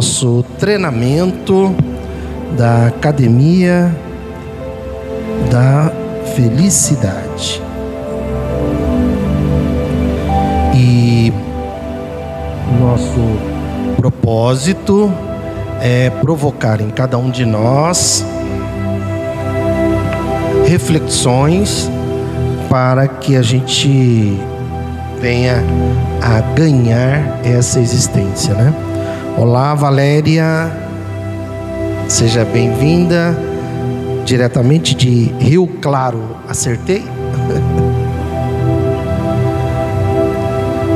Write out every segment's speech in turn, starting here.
nosso treinamento da Academia da Felicidade. E nosso propósito é provocar em cada um de nós reflexões para que a gente venha a ganhar essa existência, né? Olá, Valéria. Seja bem-vinda diretamente de Rio Claro. Acertei?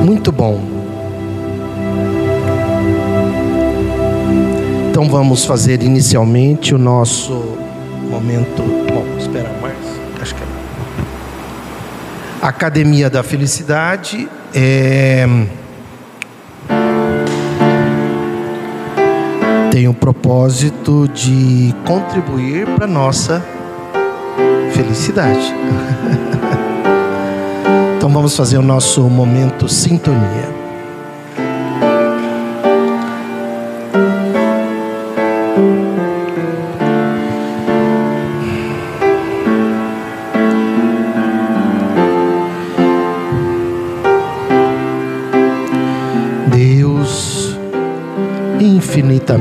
Muito bom. Então vamos fazer inicialmente o nosso momento. Bom, esperar mais. Acho que é. Academia da Felicidade é... propósito de contribuir para nossa felicidade. então vamos fazer o nosso momento sintonia.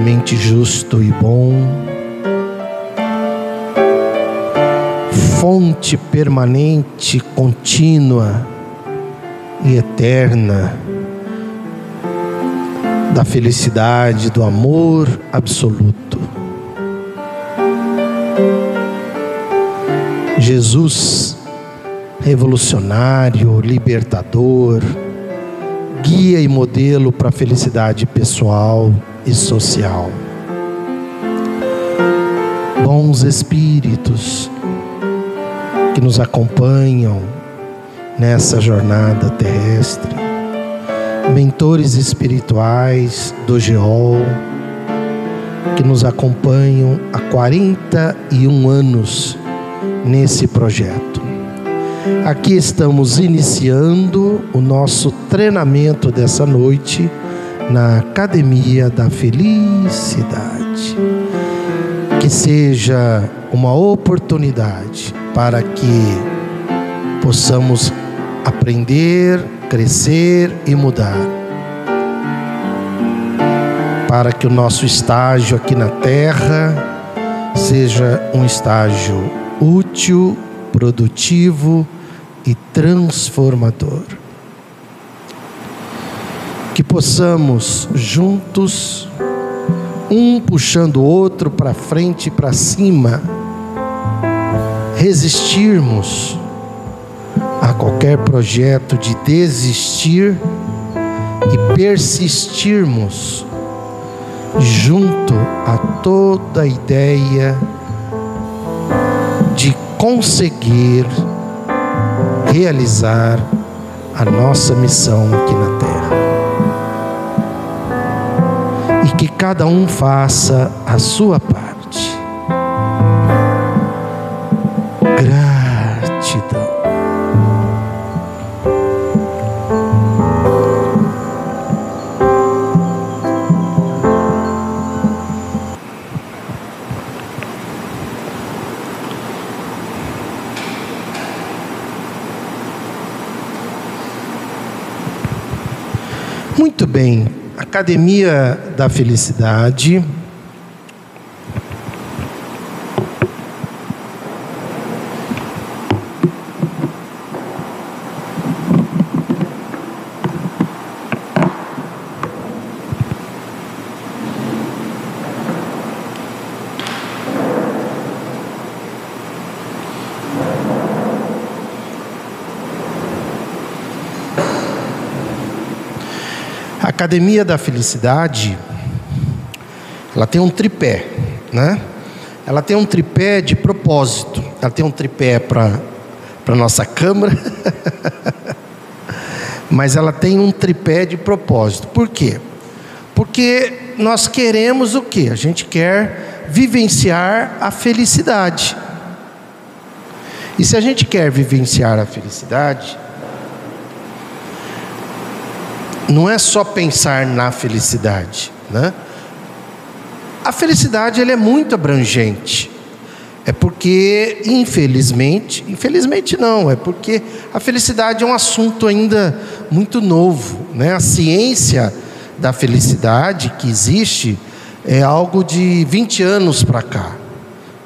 Infinitamente justo e bom, fonte permanente, contínua e eterna da felicidade, do amor absoluto. Jesus, revolucionário, libertador, guia e modelo para a felicidade pessoal e social. Bons espíritos que nos acompanham nessa jornada terrestre, mentores espirituais do Geol que nos acompanham há 41 anos nesse projeto. Aqui estamos iniciando o nosso treinamento dessa noite na Academia da Felicidade. Que seja uma oportunidade para que possamos aprender, crescer e mudar. Para que o nosso estágio aqui na Terra seja um estágio útil, produtivo e transformador que possamos juntos, um puxando o outro para frente e para cima, resistirmos a qualquer projeto de desistir e persistirmos junto a toda ideia de conseguir realizar a nossa missão aqui na que cada um faça a sua parte. Academia da Felicidade. Academia da Felicidade, ela tem um tripé, né? Ela tem um tripé de propósito. Ela tem um tripé para para nossa câmara, mas ela tem um tripé de propósito. Por quê? Porque nós queremos o que? A gente quer vivenciar a felicidade. E se a gente quer vivenciar a felicidade, não é só pensar na felicidade, né? A felicidade ele é muito abrangente. É porque, infelizmente, infelizmente não, é porque a felicidade é um assunto ainda muito novo, né? A ciência da felicidade que existe é algo de 20 anos para cá,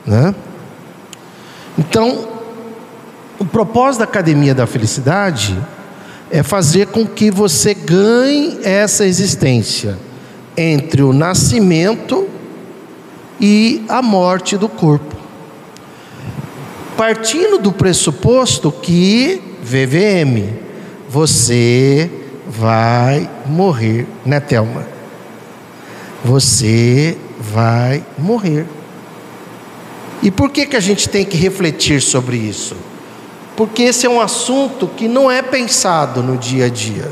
né? Então, o propósito da Academia da Felicidade é fazer com que você ganhe essa existência entre o nascimento e a morte do corpo. Partindo do pressuposto que VVM, você vai morrer, né, Thelma? Você vai morrer. E por que, que a gente tem que refletir sobre isso? Porque esse é um assunto que não é pensado no dia a dia.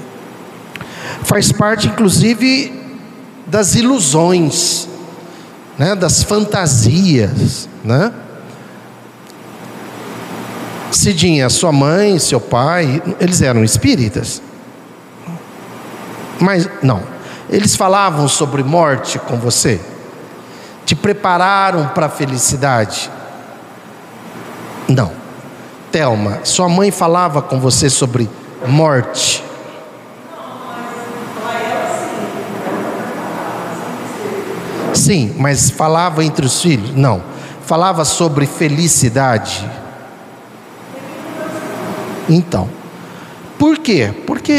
Faz parte, inclusive, das ilusões, né, das fantasias, né? Cidinha, sua mãe, seu pai, eles eram espíritas? Mas não. Eles falavam sobre morte com você? Te prepararam para a felicidade? Não. Telma, sua mãe falava com você sobre morte? Sim, mas falava entre os filhos? Não. Falava sobre felicidade? Então, por quê? Porque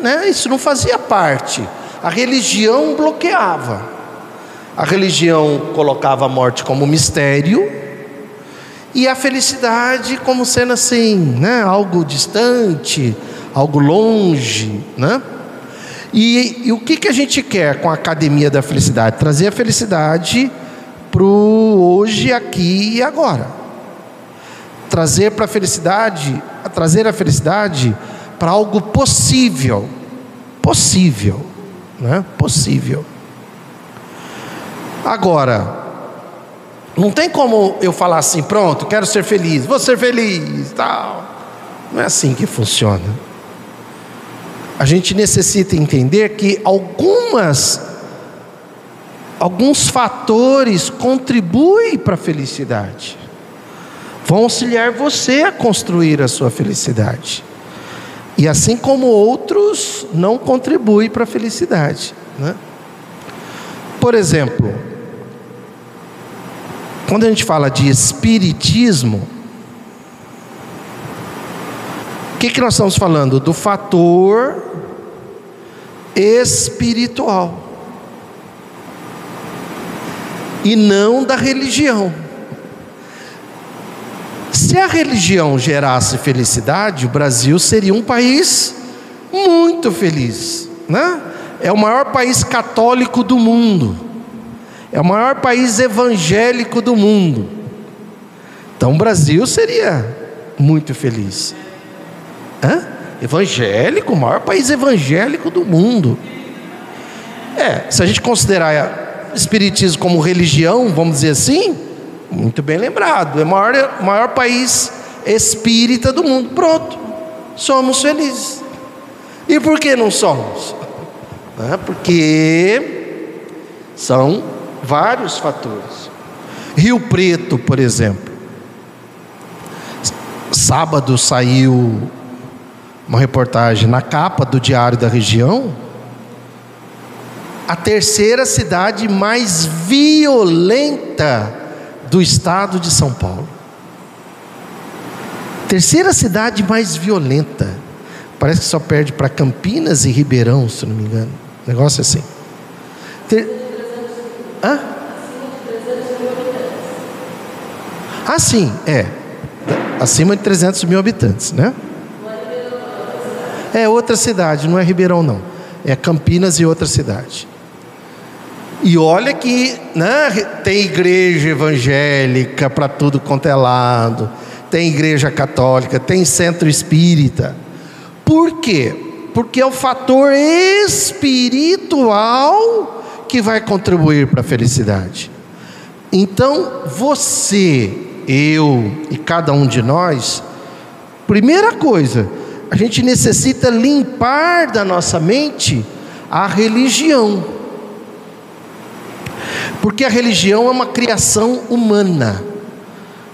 né, isso não fazia parte. A religião bloqueava. A religião colocava a morte como mistério e a felicidade como sendo assim, né, algo distante, algo longe, né? E, e o que, que a gente quer com a Academia da Felicidade? Trazer a felicidade para o hoje, aqui e agora. Trazer para a felicidade, trazer a felicidade para algo possível. Possível, né? Possível. Agora, não tem como eu falar assim, pronto, quero ser feliz, vou ser feliz, tal. Não é assim que funciona a gente necessita entender que algumas alguns fatores contribuem para a felicidade. Vão auxiliar você a construir a sua felicidade. E assim como outros não contribuem para a felicidade. Né? Por exemplo, quando a gente fala de espiritismo, o que, que nós estamos falando? Do fator espiritual e não da religião. Se a religião gerasse felicidade, o Brasil seria um país muito feliz, né? É o maior país católico do mundo. É o maior país evangélico do mundo. Então o Brasil seria muito feliz. Hã? Evangélico, o maior país evangélico do mundo. É, se a gente considerar Espiritismo como religião, vamos dizer assim, muito bem lembrado, é o maior, maior país espírita do mundo. Pronto, somos felizes. E por que não somos? É porque são vários fatores. Rio Preto, por exemplo. Sábado saiu uma reportagem na capa do Diário da Região, a terceira cidade mais violenta do estado de São Paulo. Terceira cidade mais violenta. Parece que só perde para Campinas e Ribeirão, se não me engano. Negócio assim. Ter... Hã? Ah, sim, é. Acima de 300 mil habitantes, né? É outra cidade, não é Ribeirão, não. É Campinas e outra cidade. E olha que né, tem igreja evangélica para tudo quanto é lado, tem igreja católica, tem centro espírita. Por quê? Porque é o fator espiritual que vai contribuir para a felicidade. Então, você, eu e cada um de nós, primeira coisa, a gente necessita limpar da nossa mente a religião. Porque a religião é uma criação humana,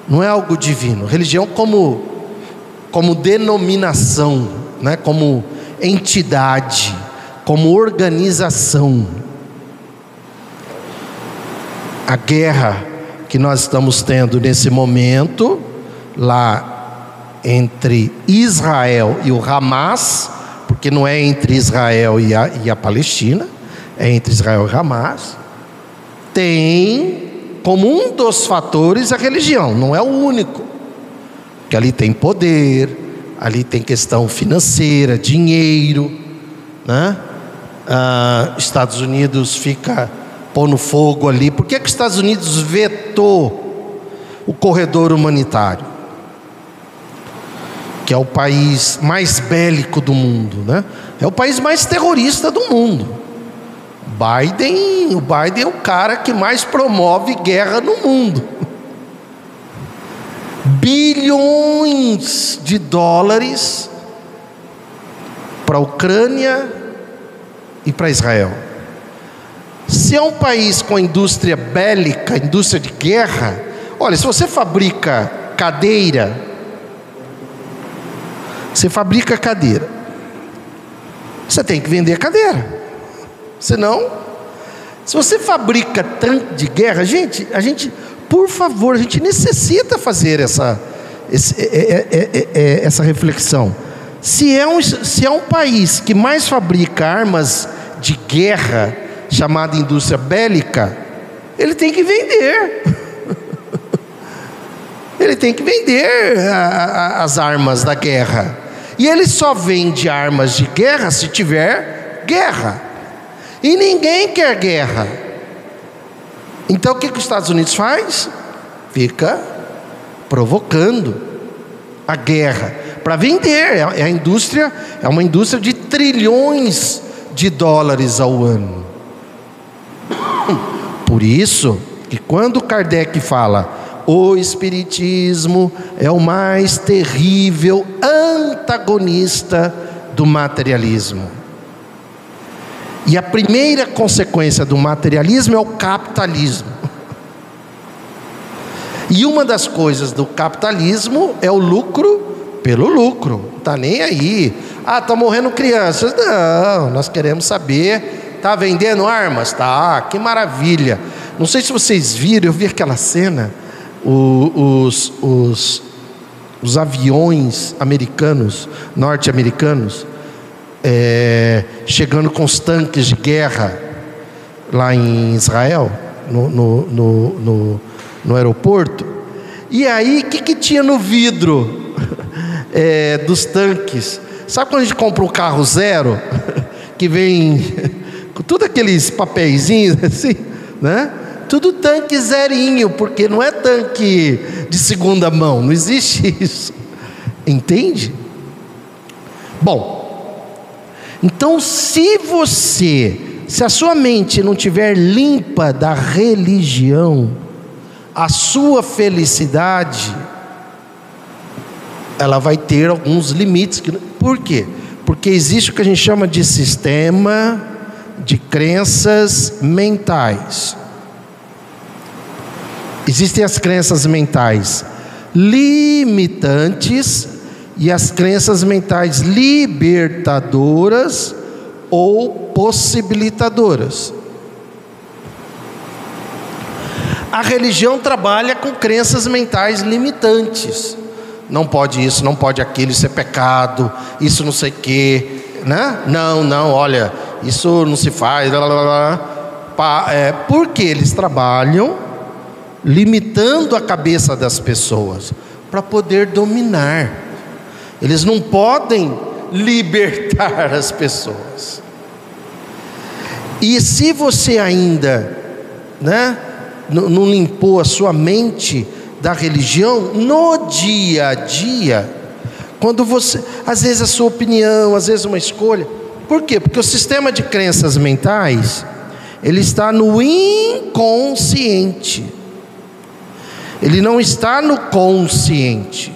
não é algo divino. Religião como, como denominação, né? como entidade, como organização. A guerra que nós estamos tendo nesse momento, lá entre Israel e o Hamas, porque não é entre Israel e a, e a Palestina, é entre Israel e Hamas, tem como um dos fatores a religião, não é o único, porque ali tem poder, ali tem questão financeira, dinheiro, né? Ah, Estados Unidos fica pôr no fogo ali. Por que, que os Estados Unidos vetou o corredor humanitário? Que é o país mais bélico do mundo, né? É o país mais terrorista do mundo. Biden, o Biden é o cara que mais promove guerra no mundo. Bilhões de dólares para a Ucrânia e para Israel. Se é um país com indústria bélica, indústria de guerra, olha, se você fabrica cadeira, você fabrica cadeira, você tem que vender cadeira, senão, se você fabrica tanque de guerra, gente, a gente, por favor, a gente necessita fazer essa, esse, é, é, é, essa reflexão. Se é, um, se é um país que mais fabrica armas de guerra, chamada indústria bélica, ele tem que vender. ele tem que vender a, a, as armas da guerra. E ele só vende armas de guerra se tiver guerra. E ninguém quer guerra. Então o que, que os Estados Unidos faz? Fica provocando a guerra para vender. É, é a indústria, é uma indústria de trilhões de dólares ao ano. Por isso que quando Kardec fala o Espiritismo é o mais terrível antagonista do materialismo. E a primeira consequência do materialismo é o capitalismo. E uma das coisas do capitalismo é o lucro pelo lucro. Não está nem aí. Ah, está morrendo crianças. Não, nós queremos saber Está vendendo armas? Tá, que maravilha. Não sei se vocês viram, eu vi aquela cena, os, os, os aviões americanos, norte-americanos, é, chegando com os tanques de guerra lá em Israel, no, no, no, no, no aeroporto. E aí, o que, que tinha no vidro é, dos tanques? Sabe quando a gente compra um carro zero, que vem com tudo aqueles papeizinhos assim, né? Tudo tanque zerinho, porque não é tanque de segunda mão, não existe isso. Entende? Bom, então se você, se a sua mente não tiver limpa da religião, a sua felicidade ela vai ter alguns limites. Por quê? Porque existe o que a gente chama de sistema de crenças mentais. Existem as crenças mentais limitantes e as crenças mentais libertadoras ou possibilitadoras. A religião trabalha com crenças mentais limitantes. Não pode isso, não pode aquilo, isso é pecado, isso não sei o quê, né? Não, não, olha, isso não se faz. Blá, blá, blá. É, porque eles trabalham limitando a cabeça das pessoas para poder dominar. Eles não podem libertar as pessoas. E se você ainda, né, não limpou a sua mente da religião no dia a dia, quando você, às vezes a sua opinião, às vezes uma escolha, por quê? Porque o sistema de crenças mentais, ele está no inconsciente. Ele não está no consciente.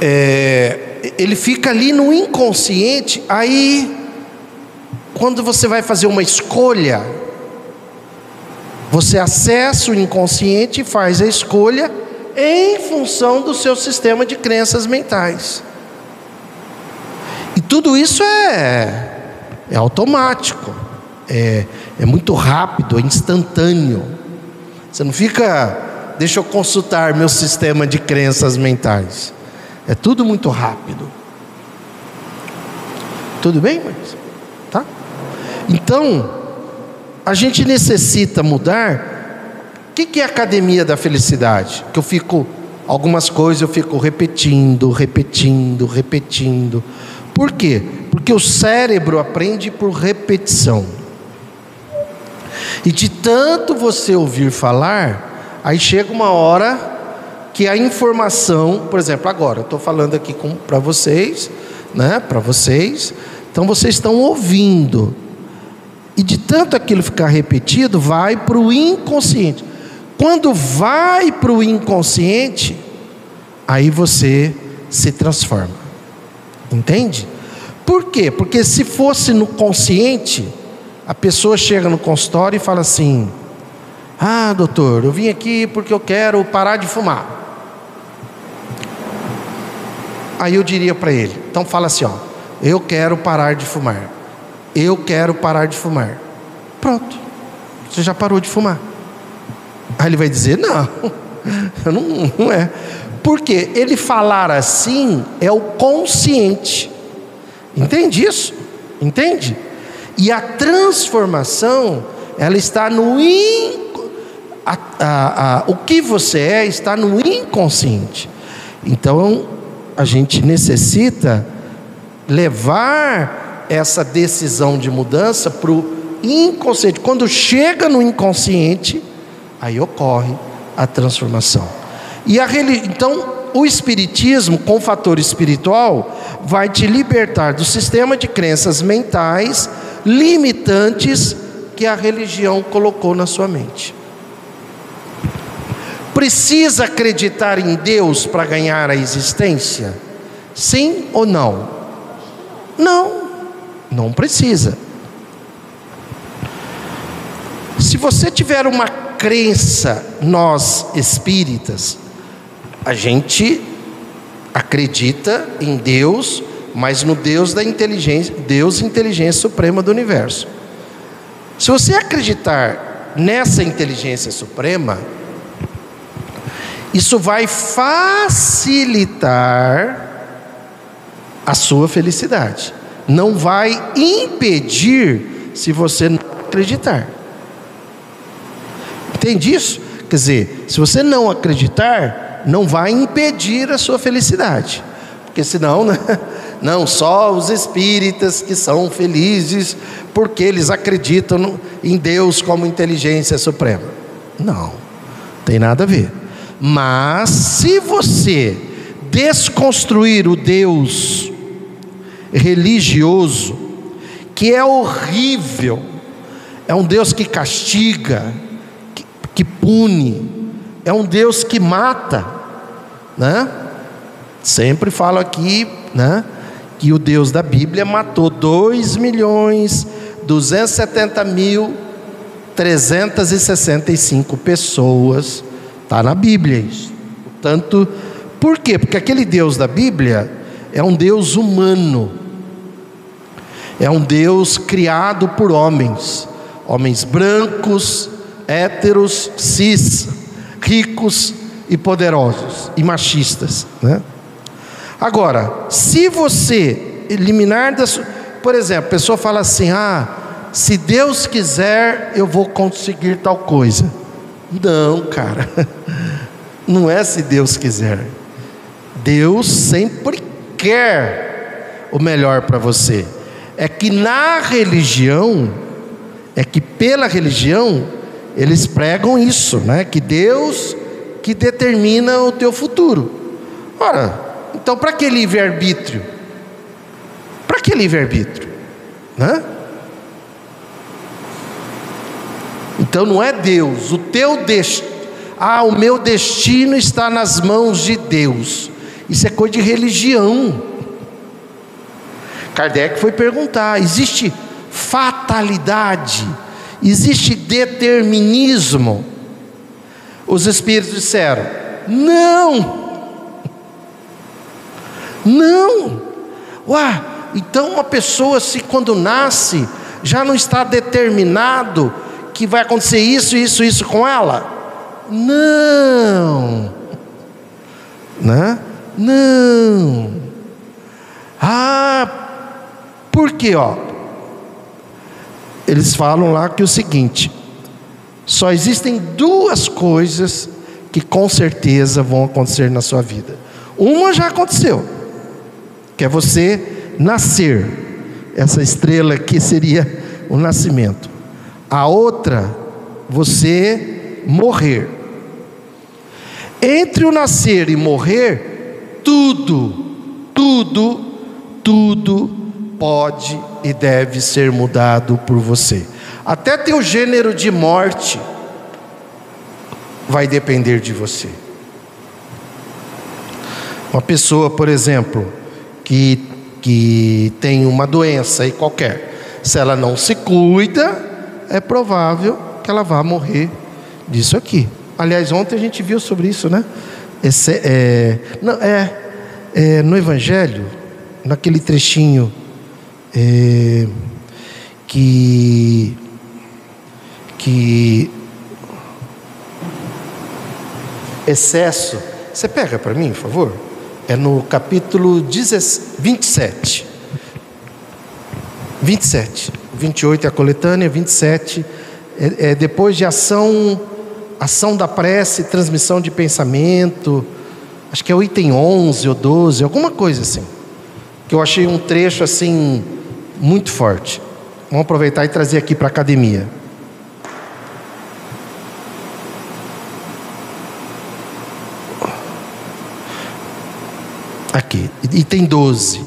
É, ele fica ali no inconsciente, aí, quando você vai fazer uma escolha, você acessa o inconsciente e faz a escolha em função do seu sistema de crenças mentais. E tudo isso é, é automático, é, é muito rápido, é instantâneo. Você não fica, deixa eu consultar meu sistema de crenças mentais. É tudo muito rápido. Tudo bem, mas tá? Então, a gente necessita mudar. O que é a academia da felicidade? Que eu fico algumas coisas eu fico repetindo, repetindo, repetindo. Por quê? Porque o cérebro aprende por repetição. E de tanto você ouvir falar, aí chega uma hora que a informação, por exemplo, agora eu estou falando aqui para vocês, né? Para vocês, então vocês estão ouvindo. E de tanto aquilo ficar repetido, vai para o inconsciente. Quando vai para o inconsciente, aí você se transforma. Entende? Por quê? Porque se fosse no consciente, a pessoa chega no consultório e fala assim: Ah, doutor, eu vim aqui porque eu quero parar de fumar. Aí eu diria para ele: então fala assim, ó, eu quero parar de fumar. Eu quero parar de fumar. Pronto, você já parou de fumar. Aí ele vai dizer: não, não, não é. Porque ele falar assim é o consciente. Entende isso? Entende? E a transformação, ela está no in... A, a, a, o que você é está no inconsciente. Então, a gente necessita levar essa decisão de mudança para o inconsciente. Quando chega no inconsciente, aí ocorre a transformação. E a então o espiritismo com fator espiritual vai te libertar do sistema de crenças mentais limitantes que a religião colocou na sua mente. Precisa acreditar em Deus para ganhar a existência? Sim ou não? Não, não precisa. Se você tiver uma crença, nós espíritas, a gente acredita em Deus, mas no Deus da inteligência, Deus inteligência suprema do universo. Se você acreditar nessa inteligência suprema, isso vai facilitar a sua felicidade. Não vai impedir se você não acreditar. Entende isso? Quer dizer, se você não acreditar, não vai impedir a sua felicidade. Porque senão, né? não, só os espíritas que são felizes porque eles acreditam em Deus como inteligência suprema. Não, tem nada a ver. Mas se você desconstruir o Deus religioso, que é horrível, é um Deus que castiga, que, pune, é um Deus que mata, né? Sempre falo aqui, né? Que o Deus da Bíblia matou 2 milhões 270 mil 365 pessoas Está na Bíblia isso. Portanto, por quê? Porque aquele Deus da Bíblia é um Deus humano, é um Deus criado por homens, homens brancos, héteros, cis, ricos e poderosos e machistas. Né? Agora, se você eliminar da. Por exemplo, a pessoa fala assim: ah, se Deus quiser, eu vou conseguir tal coisa. Não, cara. Não é se Deus quiser. Deus sempre quer o melhor para você. É que na religião, é que pela religião, eles pregam isso, né? Que Deus que determina o teu futuro. Ora, então para que livre-arbítrio? Para que livre-arbítrio? né? Então não é Deus, o teu destino, ah, o meu destino está nas mãos de Deus. Isso é coisa de religião. Kardec foi perguntar: existe fatalidade? Existe determinismo? Os espíritos disseram: não. Não. Ué, então uma pessoa se quando nasce já não está determinado que vai acontecer isso, isso, isso com ela? Não. Né? Não. Ah, por quê, ó? Eles falam lá que o seguinte: só existem duas coisas que com certeza vão acontecer na sua vida. Uma já aconteceu, que é você nascer. Essa estrela aqui seria o nascimento. A outra, você morrer. Entre o nascer e morrer, tudo, tudo, tudo pode e deve ser mudado por você. Até teu gênero de morte vai depender de você. Uma pessoa, por exemplo, que, que tem uma doença aí qualquer, se ela não se cuida, é provável que ela vá morrer disso aqui. Aliás, ontem a gente viu sobre isso, né? Esse, é, não, é, é, no Evangelho, naquele trechinho é, que que excesso. Você pega para mim, por favor? É no capítulo 27. 27. 28 é a coletânea, 27 é, é depois de ação ação da prece, transmissão de pensamento, acho que é o item 11 ou 12, alguma coisa assim, que eu achei um trecho assim muito forte. Vamos aproveitar e trazer aqui para a academia. Aqui, item 12.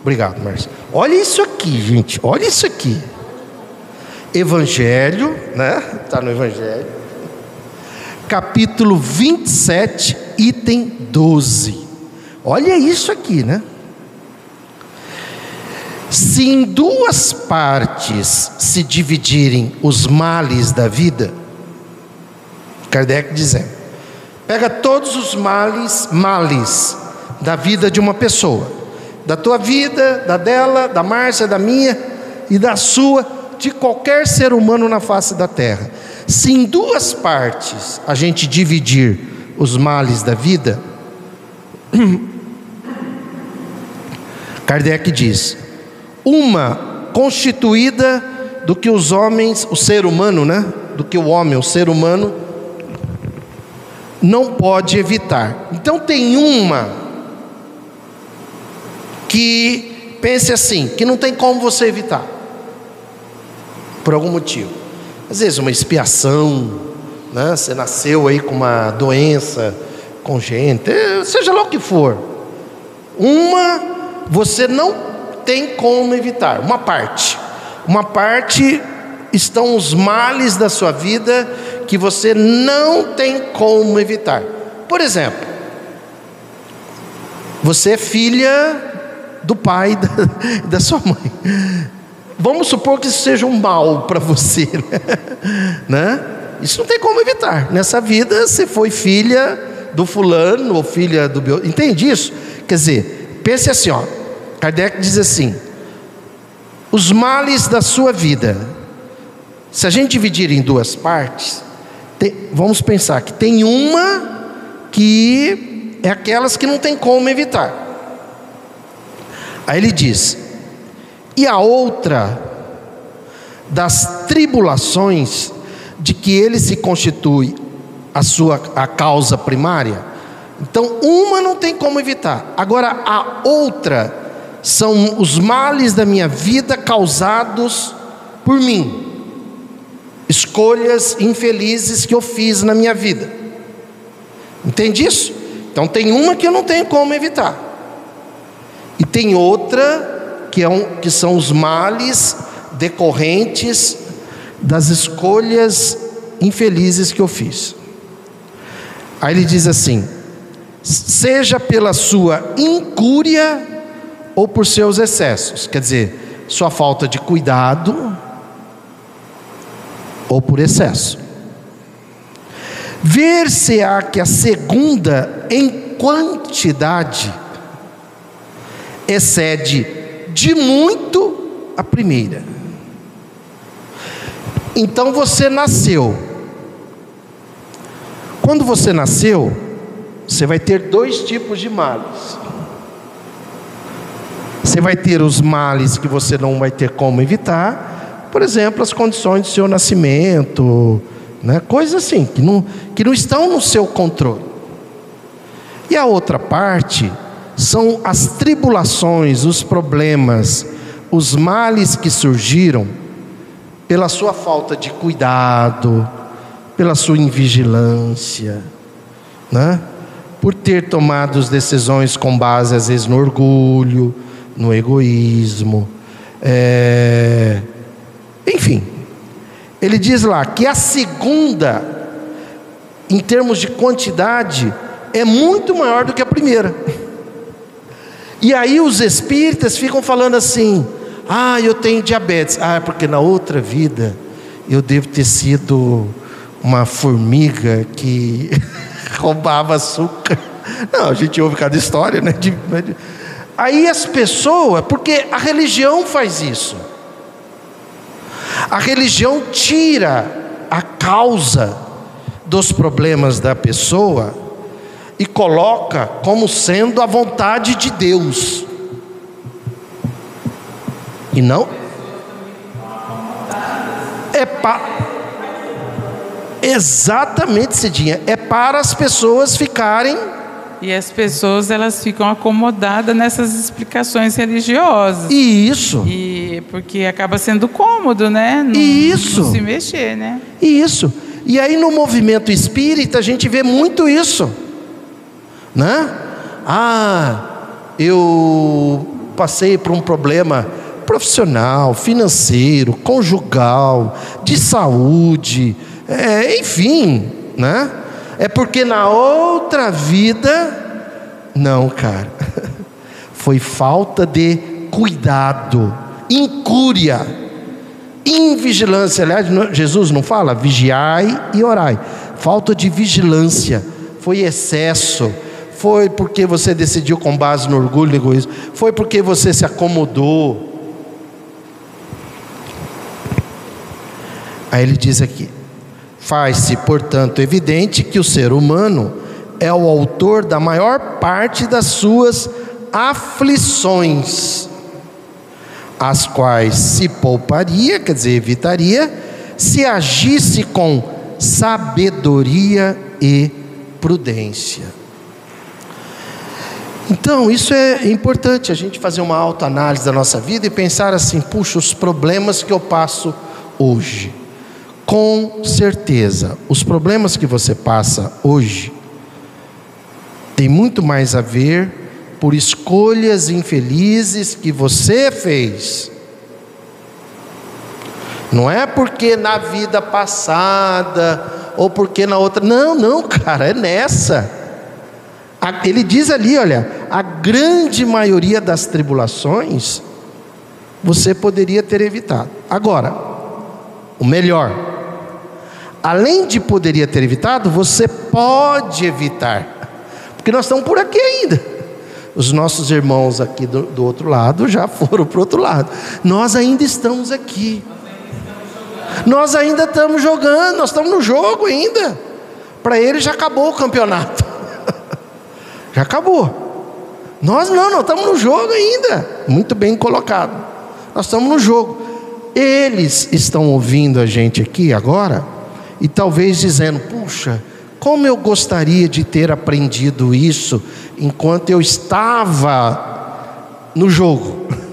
Obrigado, Márcio. Olha isso aqui, gente. Olha isso aqui. Evangelho, né? Está no Evangelho capítulo 27, item 12. Olha isso aqui, né? Se em duas partes se dividirem os males da vida, Kardec dizendo, pega todos os males, males da vida de uma pessoa, da tua vida, da dela, da Márcia, da minha e da sua, de qualquer ser humano na face da terra. Se em duas partes a gente dividir os males da vida, Kardec diz: uma constituída do que os homens, o ser humano, né? Do que o homem, o ser humano, não pode evitar. Então tem uma que pense assim, que não tem como você evitar, por algum motivo às vezes uma expiação, né? você nasceu aí com uma doença congênita, eh, seja lá o que for. Uma você não tem como evitar, uma parte. Uma parte estão os males da sua vida que você não tem como evitar. Por exemplo, você é filha do pai da, da sua mãe. Vamos supor que isso seja um mal para você, né? Isso não tem como evitar. Nessa vida você foi filha do fulano ou filha do entende isso? Quer dizer, pense assim, ó. Kardec diz assim: os males da sua vida. Se a gente dividir em duas partes, tem, vamos pensar que tem uma que é aquelas que não tem como evitar. Aí ele diz: e a outra das tribulações de que ele se constitui a sua a causa primária. Então, uma não tem como evitar. Agora a outra são os males da minha vida causados por mim. Escolhas infelizes que eu fiz na minha vida. Entende isso? Então tem uma que eu não tenho como evitar. E tem outra que, é um, que são os males decorrentes das escolhas infelizes que eu fiz. Aí ele diz assim: seja pela sua incúria ou por seus excessos, quer dizer, sua falta de cuidado ou por excesso. Ver-se-á que a segunda, em quantidade, excede de muito a primeira. Então você nasceu. Quando você nasceu, você vai ter dois tipos de males. Você vai ter os males que você não vai ter como evitar, por exemplo, as condições do seu nascimento, né? coisas assim, que não, que não estão no seu controle. E a outra parte são as tribulações, os problemas, os males que surgiram pela sua falta de cuidado, pela sua invigilância, né? por ter tomado as decisões com base às vezes no orgulho, no egoísmo, é... enfim. Ele diz lá que a segunda, em termos de quantidade, é muito maior do que a primeira. E aí os espíritas ficam falando assim: ah, eu tenho diabetes. Ah, é porque na outra vida eu devo ter sido uma formiga que roubava açúcar. Não, a gente ouve cada história, né? Aí as pessoas, porque a religião faz isso. A religião tira a causa dos problemas da pessoa e coloca como sendo a vontade de Deus. E não é para Exatamente, Cidinha, é para as pessoas ficarem e as pessoas elas ficam acomodadas nessas explicações religiosas. Isso. E porque acaba sendo cômodo, né? Não, isso. Não se mexer, né? Isso. E aí no movimento espírita a gente vê muito isso né? Ah, eu passei por um problema profissional, financeiro, conjugal, de saúde, é, enfim, né? É porque na outra vida, não, cara, foi falta de cuidado, incúria, invigilância. Aliás, Jesus não fala vigiai e orai, falta de vigilância, foi excesso foi porque você decidiu com base no orgulho e egoísmo? Foi porque você se acomodou? Aí ele diz aqui: faz-se, portanto, evidente que o ser humano é o autor da maior parte das suas aflições, as quais se pouparia, quer dizer, evitaria, se agisse com sabedoria e prudência. Então, isso é importante, a gente fazer uma autoanálise da nossa vida e pensar assim: puxa, os problemas que eu passo hoje. Com certeza, os problemas que você passa hoje tem muito mais a ver por escolhas infelizes que você fez. Não é porque na vida passada ou porque na outra. Não, não, cara, é nessa. Ele diz ali, olha, a grande maioria das tribulações você poderia ter evitado. Agora, o melhor, além de poderia ter evitado, você pode evitar, porque nós estamos por aqui ainda. Os nossos irmãos aqui do, do outro lado já foram para o outro lado. Nós ainda estamos aqui. Nós ainda estamos jogando, nós estamos no jogo ainda. Para ele já acabou o campeonato. Já acabou. Nós não, nós estamos no jogo ainda. Muito bem colocado. Nós estamos no jogo. Eles estão ouvindo a gente aqui agora e talvez dizendo: puxa, como eu gostaria de ter aprendido isso enquanto eu estava no jogo.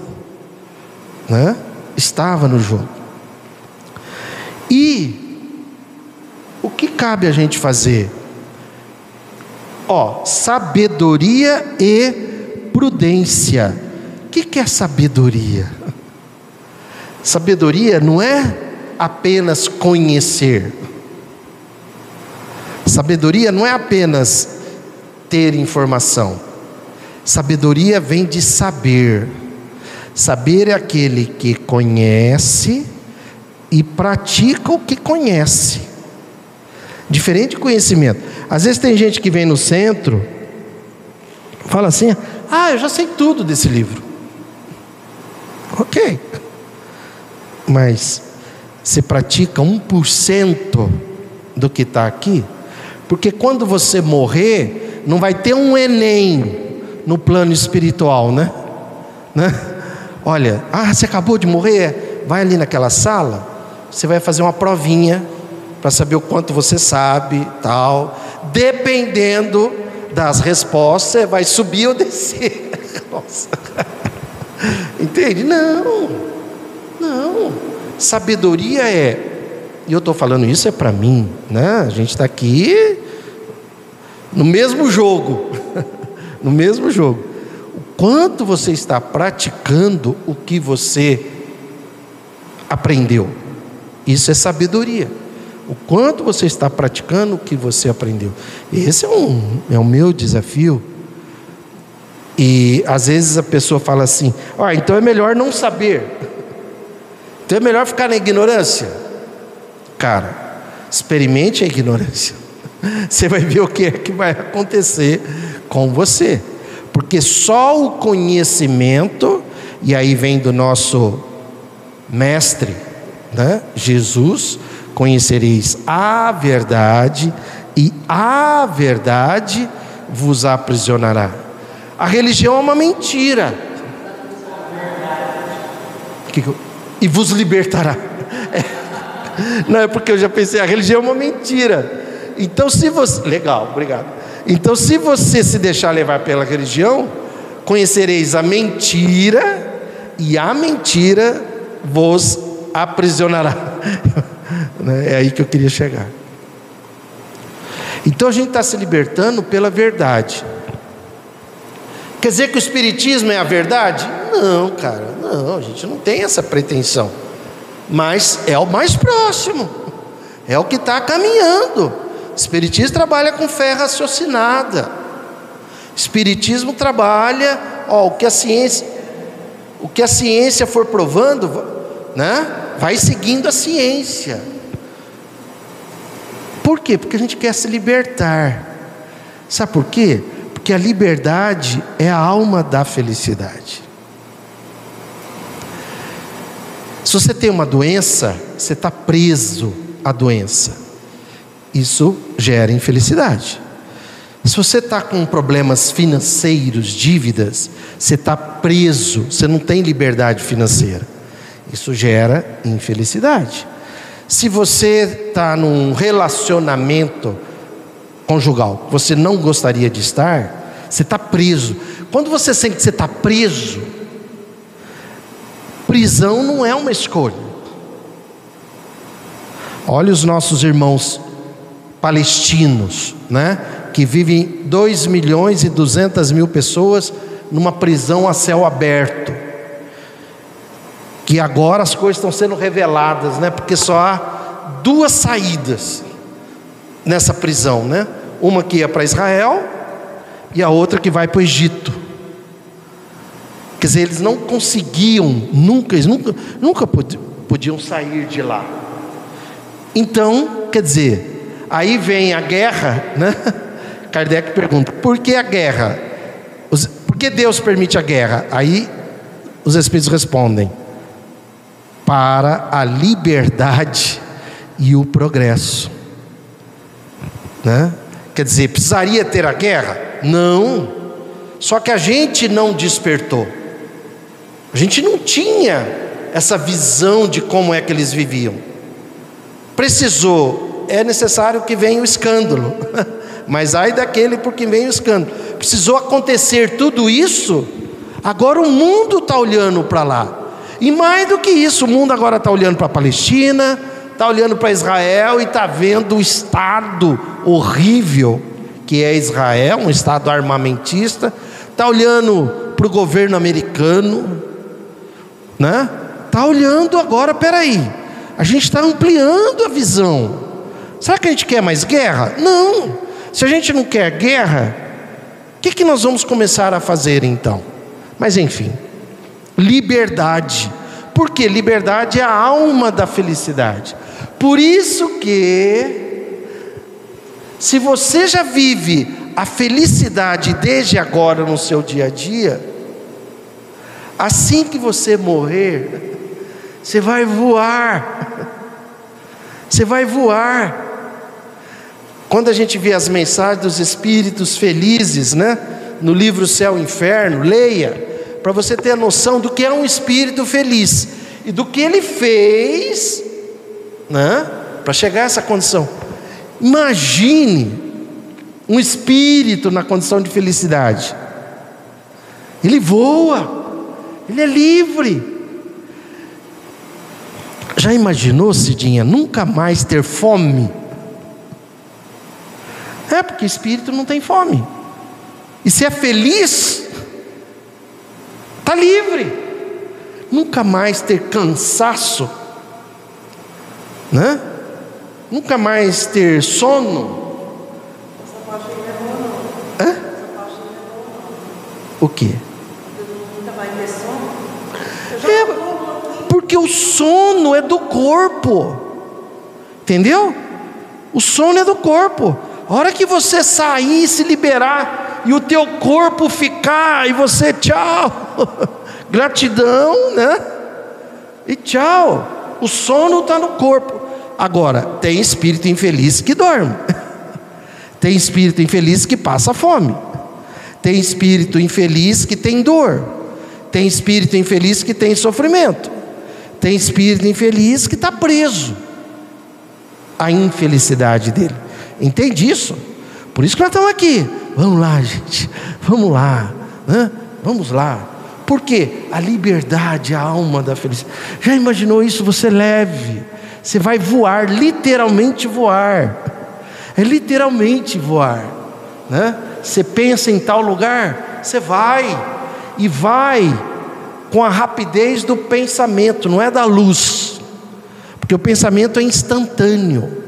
Né? Estava no jogo. E o que cabe a gente fazer? Ó, sabedoria e prudência. O que, que é sabedoria? Sabedoria não é apenas conhecer. Sabedoria não é apenas ter informação. Sabedoria vem de saber. Saber é aquele que conhece e pratica o que conhece. Diferente conhecimento. Às vezes tem gente que vem no centro, fala assim: Ah, eu já sei tudo desse livro. Ok. Mas você pratica 1% do que está aqui? Porque quando você morrer, não vai ter um Enem no plano espiritual, né? né? Olha, ah, você acabou de morrer? Vai ali naquela sala, você vai fazer uma provinha para saber o quanto você sabe, tal. Dependendo das respostas, você vai subir ou descer. Entende? Não, não. Sabedoria é, e eu estou falando isso é para mim, né? A gente está aqui no mesmo jogo, no mesmo jogo. O quanto você está praticando o que você aprendeu? Isso é sabedoria. O quanto você está praticando o que você aprendeu. Esse é, um, é o meu desafio. E às vezes a pessoa fala assim: ah, então é melhor não saber. Então é melhor ficar na ignorância. Cara, experimente a ignorância. Você vai ver o que é que vai acontecer com você. Porque só o conhecimento, e aí vem do nosso mestre, né? Jesus, conhecereis a verdade, e a verdade vos aprisionará. A religião é uma mentira. E vos libertará. Não é porque eu já pensei, a religião é uma mentira. Então, se você. Legal, obrigado. Então, se você se deixar levar pela religião, conhecereis a mentira, e a mentira vos aprisionará. é aí que eu queria chegar. Então a gente está se libertando pela verdade. Quer dizer que o Espiritismo é a verdade? Não, cara, não, a gente não tem essa pretensão. Mas é o mais próximo, é o que está caminhando. Espiritismo trabalha com fé raciocinada. Espiritismo trabalha, ó, o que a ciência, o que a ciência for provando, né? Vai seguindo a ciência. Por quê? Porque a gente quer se libertar. Sabe por quê? Porque a liberdade é a alma da felicidade. Se você tem uma doença, você está preso à doença. Isso gera infelicidade. Se você está com problemas financeiros, dívidas, você está preso, você não tem liberdade financeira. Isso gera infelicidade. Se você está num relacionamento conjugal, você não gostaria de estar, você está preso. Quando você sente que você está preso, prisão não é uma escolha. Olha os nossos irmãos palestinos, né? Que vivem 2 milhões e 200 mil pessoas numa prisão a céu aberto que agora as coisas estão sendo reveladas, né? Porque só há duas saídas nessa prisão, né? Uma que ia para Israel e a outra que vai para o Egito. Quer dizer, eles não conseguiam, nunca, eles nunca, nunca podiam sair de lá. Então, quer dizer, aí vem a guerra, né? Kardec pergunta: por que a guerra? Por que Deus permite a guerra? Aí os Espíritos respondem: para a liberdade e o progresso. Né? Quer dizer, precisaria ter a guerra? Não. Só que a gente não despertou. A gente não tinha essa visão de como é que eles viviam. Precisou, é necessário que venha o escândalo. Mas ai daquele por quem vem o escândalo. Precisou acontecer tudo isso. Agora o mundo está olhando para lá. E mais do que isso, o mundo agora está olhando para a Palestina, está olhando para Israel e está vendo o estado horrível que é Israel, um estado armamentista, está olhando para o governo americano, né? Está olhando agora, peraí. A gente está ampliando a visão. Será que a gente quer mais guerra? Não. Se a gente não quer guerra, o que, que nós vamos começar a fazer então? Mas enfim, liberdade. Porque liberdade é a alma da felicidade. Por isso que, se você já vive a felicidade desde agora no seu dia a dia, assim que você morrer, você vai voar. Você vai voar. Quando a gente vê as mensagens dos espíritos felizes, né? No livro Céu e Inferno, leia, para você ter a noção do que é um espírito feliz e do que ele fez, né? Para chegar a essa condição. Imagine um espírito na condição de felicidade. Ele voa, ele é livre. Já imaginou, Cidinha, nunca mais ter fome? É, porque espírito não tem fome. E se é feliz, está livre. Nunca mais ter cansaço, né? Nunca mais ter sono. O quê? É, porque o sono é do corpo. Entendeu? O sono é do corpo. A hora que você sair, se liberar e o teu corpo ficar e você tchau, gratidão, né? E tchau. O sono está no corpo. Agora, tem espírito infeliz que dorme. Tem espírito infeliz que passa fome. Tem espírito infeliz que tem dor. Tem espírito infeliz que tem sofrimento. Tem espírito infeliz que está preso à infelicidade dele. Entende isso? Por isso que nós estamos aqui. Vamos lá, gente. Vamos lá. Né? Vamos lá. Porque a liberdade, a alma da felicidade. Já imaginou isso? Você leve. Você vai voar, literalmente voar. É literalmente voar. Né? Você pensa em tal lugar, você vai, e vai com a rapidez do pensamento, não é da luz, porque o pensamento é instantâneo.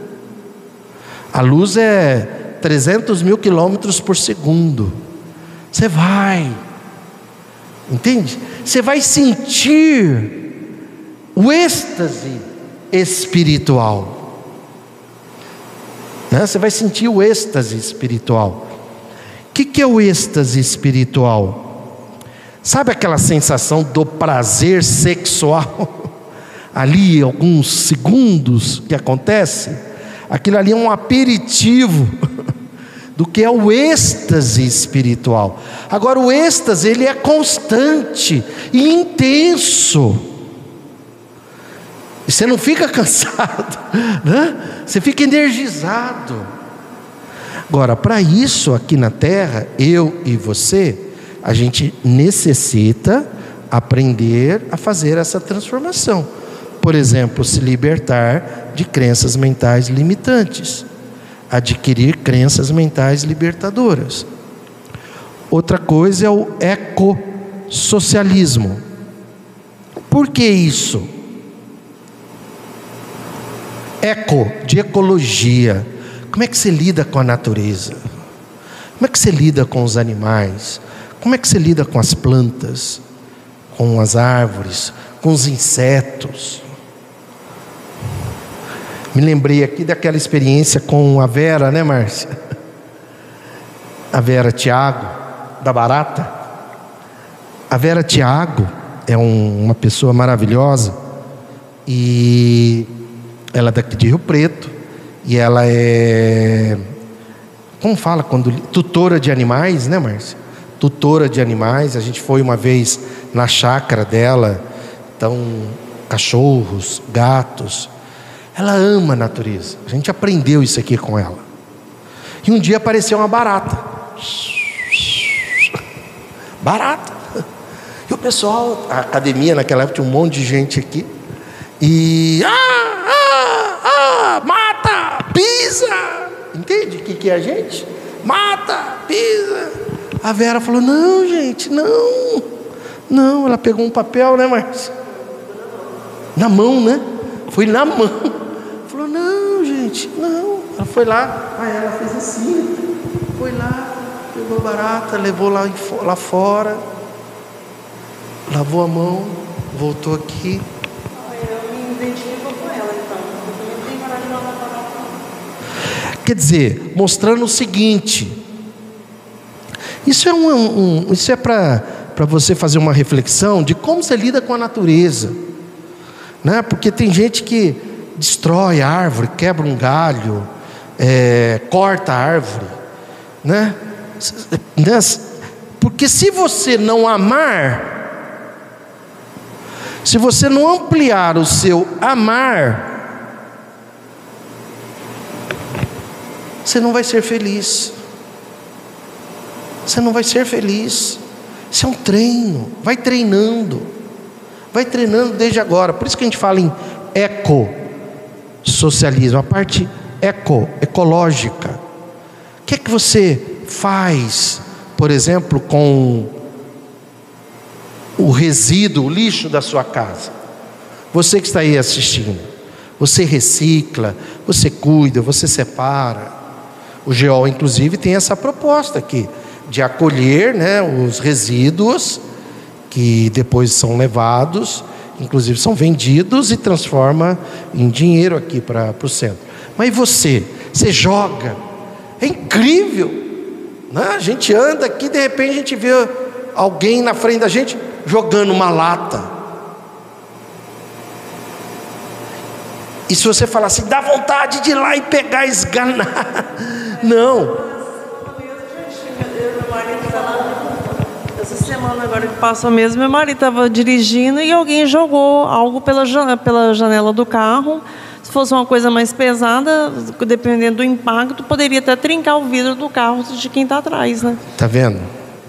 A luz é 300 mil quilômetros por segundo. Você vai, entende? Você vai sentir o êxtase espiritual. Né? Você vai sentir o êxtase espiritual. O que, que é o êxtase espiritual? Sabe aquela sensação do prazer sexual? Ali, alguns segundos que acontece? Aquilo ali é um aperitivo do que é o êxtase espiritual. Agora, o êxtase, ele é constante e intenso. E você não fica cansado, né? você fica energizado. Agora, para isso aqui na terra, eu e você, a gente necessita aprender a fazer essa transformação. Por exemplo, se libertar de crenças mentais limitantes, adquirir crenças mentais libertadoras. Outra coisa é o ecossocialismo. Por que isso? Eco, de ecologia como é que você lida com a natureza? Como é que você lida com os animais? Como é que você lida com as plantas, com as árvores, com os insetos? Me lembrei aqui daquela experiência com a Vera, né, Márcia? A Vera Tiago, da Barata. A Vera Tiago é um, uma pessoa maravilhosa e ela é daqui de Rio Preto e ela é. Como fala quando. Tutora de animais, né, Márcia? Tutora de animais. A gente foi uma vez na chácara dela. Então, cachorros, gatos. Ela ama a natureza. A gente aprendeu isso aqui com ela. E um dia apareceu uma barata. Barata. E o pessoal, a academia naquela época tinha um monte de gente aqui. E. Ah, ah, ah, pisa. Entende o que, que é a gente? Mata, pisa. A Vera falou: Não, gente, não. Não, ela pegou um papel, né, Márcia? Na mão, né? Foi na mão. Falou, não, gente, não. Ela foi lá, aí ela fez assim, foi lá, pegou barata, levou lá, lá fora, lavou a mão, voltou aqui. Quer dizer, mostrando o seguinte: isso é, um, um isso é para você fazer uma reflexão de como você lida com a natureza, né? Porque tem gente que destrói a árvore, quebra um galho, é, corta a árvore, né? né? Porque se você não amar, se você não ampliar o seu amar, você não vai ser feliz. Você não vai ser feliz. Isso é um treino. Vai treinando. Vai treinando desde agora. Por isso que a gente fala em eco-socialismo, a parte eco, ecológica. O que é que você faz, por exemplo, com o resíduo, o lixo da sua casa? Você que está aí assistindo, você recicla, você cuida, você separa. O GEOL, inclusive, tem essa proposta aqui de acolher né, os resíduos que depois são levados, inclusive são vendidos e transforma em dinheiro aqui para o centro. Mas você? Você joga? É incrível. Né? A gente anda aqui, de repente a gente vê alguém na frente da gente jogando uma lata. E se você falar assim, dá vontade de ir lá e pegar, esganar. Não. Essa semana agora que passou mesmo, meu marido estava dirigindo e alguém jogou algo pela janela, pela janela do carro. Se fosse uma coisa mais pesada, dependendo do impacto, poderia até trincar o vidro do carro de quem está atrás, né? Tá vendo?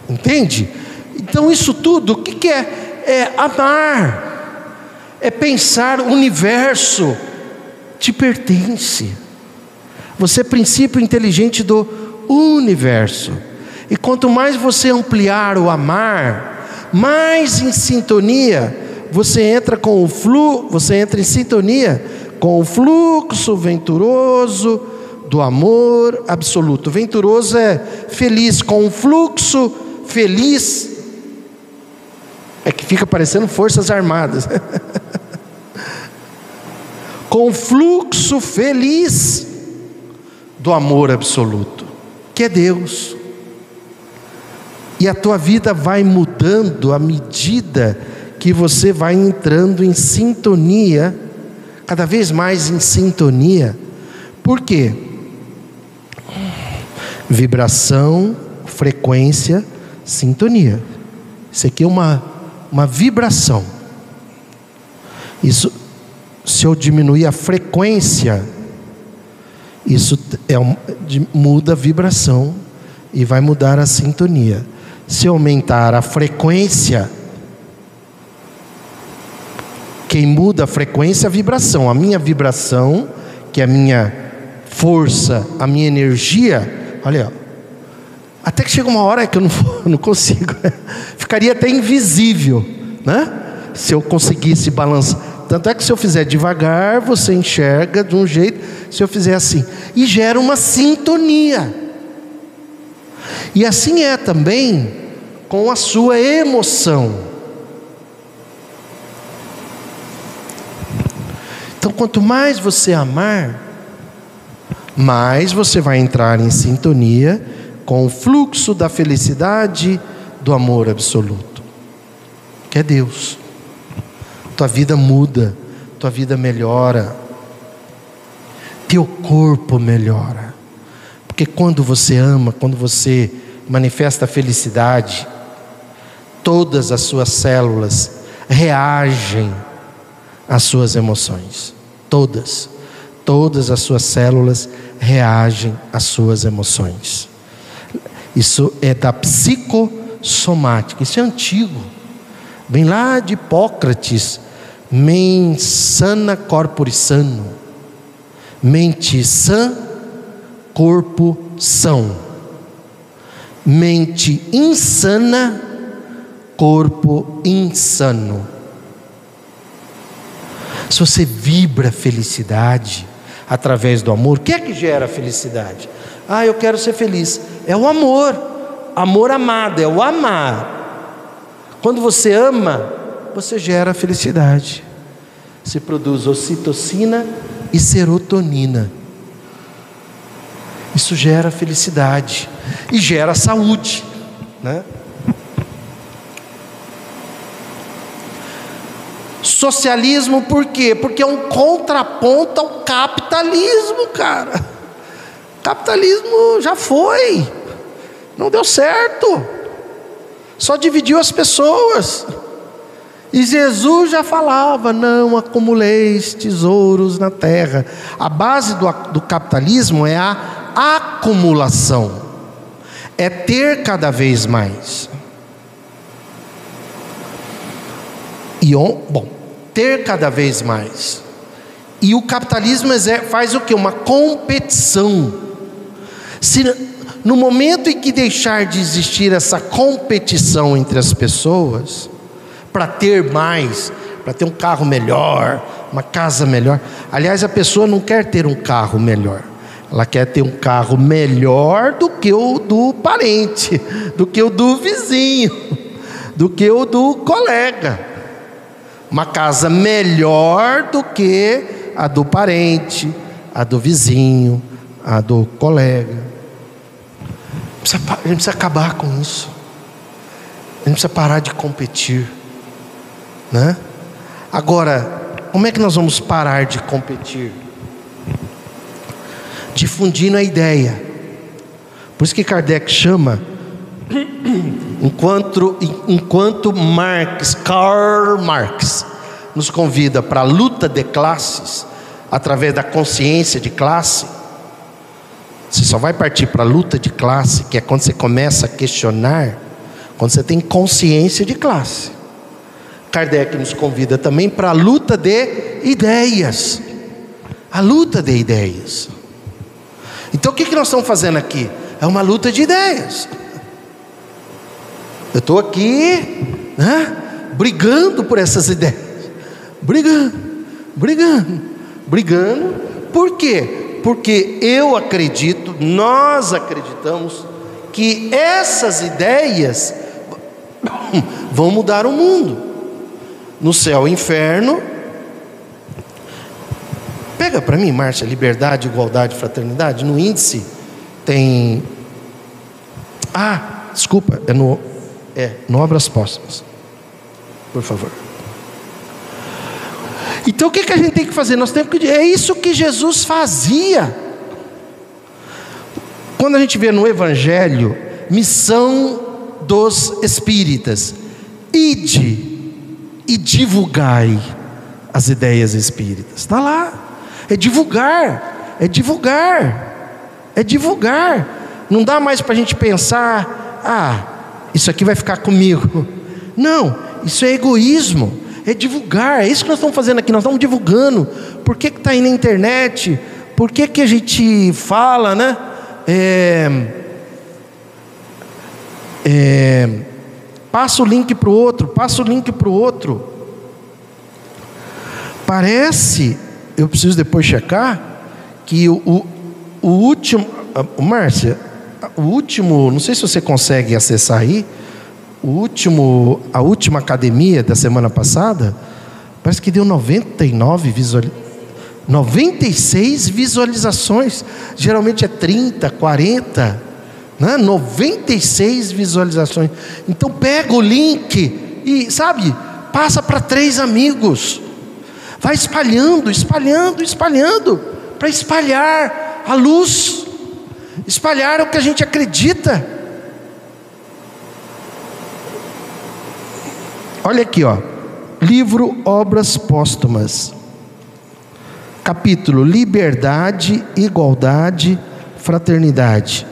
Entende? Então isso tudo, o que, que é? É amar, é pensar o universo te pertence. Você é princípio inteligente do universo. E quanto mais você ampliar o amar, mais em sintonia você entra com o fluxo, você entra em sintonia com o fluxo venturoso do amor absoluto. Venturoso é feliz, com o fluxo feliz é que fica parecendo forças armadas. com o fluxo feliz do amor absoluto, que é Deus. E a tua vida vai mudando à medida que você vai entrando em sintonia, cada vez mais em sintonia. Por quê? Vibração, frequência, sintonia. Isso aqui é uma, uma vibração. Isso, se eu diminuir a frequência, isso é um, muda a vibração e vai mudar a sintonia. Se aumentar a frequência, quem muda a frequência é a vibração. A minha vibração, que é a minha força, a minha energia, olha, até que chega uma hora que eu não, não consigo, ficaria até invisível, né? Se eu conseguisse balançar tanto é que se eu fizer devagar, você enxerga de um jeito, se eu fizer assim, e gera uma sintonia. E assim é também com a sua emoção. Então, quanto mais você amar, mais você vai entrar em sintonia com o fluxo da felicidade do amor absoluto, que é Deus tua vida muda, tua vida melhora, teu corpo melhora. Porque quando você ama, quando você manifesta felicidade, todas as suas células reagem às suas emoções. Todas. Todas as suas células reagem às suas emoções. Isso é da psicossomática, isso é antigo. Vem lá de Hipócrates, men sana sano, mente sã, corpo são, mente insana, corpo insano. se você vibra felicidade através do amor, o que é que gera felicidade? Ah, eu quero ser feliz. É o amor, amor amado, é o amar. Quando você ama, você gera felicidade. Se produz ocitocina e serotonina. Isso gera felicidade e gera saúde, né? Socialismo por quê? Porque é um contraponto ao capitalismo, cara. Capitalismo já foi, não deu certo, só dividiu as pessoas. E Jesus já falava: não acumuleis tesouros na terra. A base do, do capitalismo é a acumulação, é ter cada vez mais. E, bom, ter cada vez mais. E o capitalismo faz o que? Uma competição. Se no momento em que deixar de existir essa competição entre as pessoas, para ter mais, para ter um carro melhor, uma casa melhor. Aliás, a pessoa não quer ter um carro melhor, ela quer ter um carro melhor do que o do parente, do que o do vizinho, do que o do colega uma casa melhor do que a do parente, a do vizinho, a do colega. A gente precisa acabar com isso. A gente precisa parar de competir. Né? Agora, como é que nós vamos parar de competir? Difundindo a ideia. Por isso que Kardec chama Enquanto, enquanto Marx, Karl Marx, nos convida para a luta de classes, através da consciência de classe, você só vai partir para a luta de classe, que é quando você começa a questionar, quando você tem consciência de classe. Kardec nos convida também para a luta de ideias. A luta de ideias. Então o que, que nós estamos fazendo aqui? É uma luta de ideias. Eu estou aqui, né, brigando por essas ideias, brigando, brigando, brigando. Por quê? Porque eu acredito, nós acreditamos que essas ideias vão mudar o mundo. No céu e inferno. Pega para mim, Márcia, liberdade, igualdade, fraternidade. No índice tem. Ah, desculpa, é no é, no Obras Póstumas. Por favor. Então o que, que a gente tem que fazer? Nós temos que. É isso que Jesus fazia. Quando a gente vê no Evangelho, missão dos espíritas, ide e divulgai as ideias espíritas. Está lá. É divulgar, é divulgar, é divulgar. Não dá mais para a gente pensar, ah, isso aqui vai ficar comigo. Não, isso é egoísmo, é divulgar, é isso que nós estamos fazendo aqui, nós estamos divulgando. Por que está aí na internet? Por que, que a gente fala, né? É, é, passa o link para o outro, passa o link para o outro. Parece, eu preciso depois checar, que o, o, o último. Márcia, o último, não sei se você consegue acessar aí, o último, a última academia da semana passada, parece que deu 99 visualizações. 96 visualizações. Geralmente é 30, 40, né? 96 visualizações. Então pega o link e, sabe, passa para três amigos. Vai espalhando, espalhando, espalhando, para espalhar a luz espalhar o que a gente acredita. Olha aqui, ó. Livro Obras Póstumas. Capítulo Liberdade, Igualdade, Fraternidade.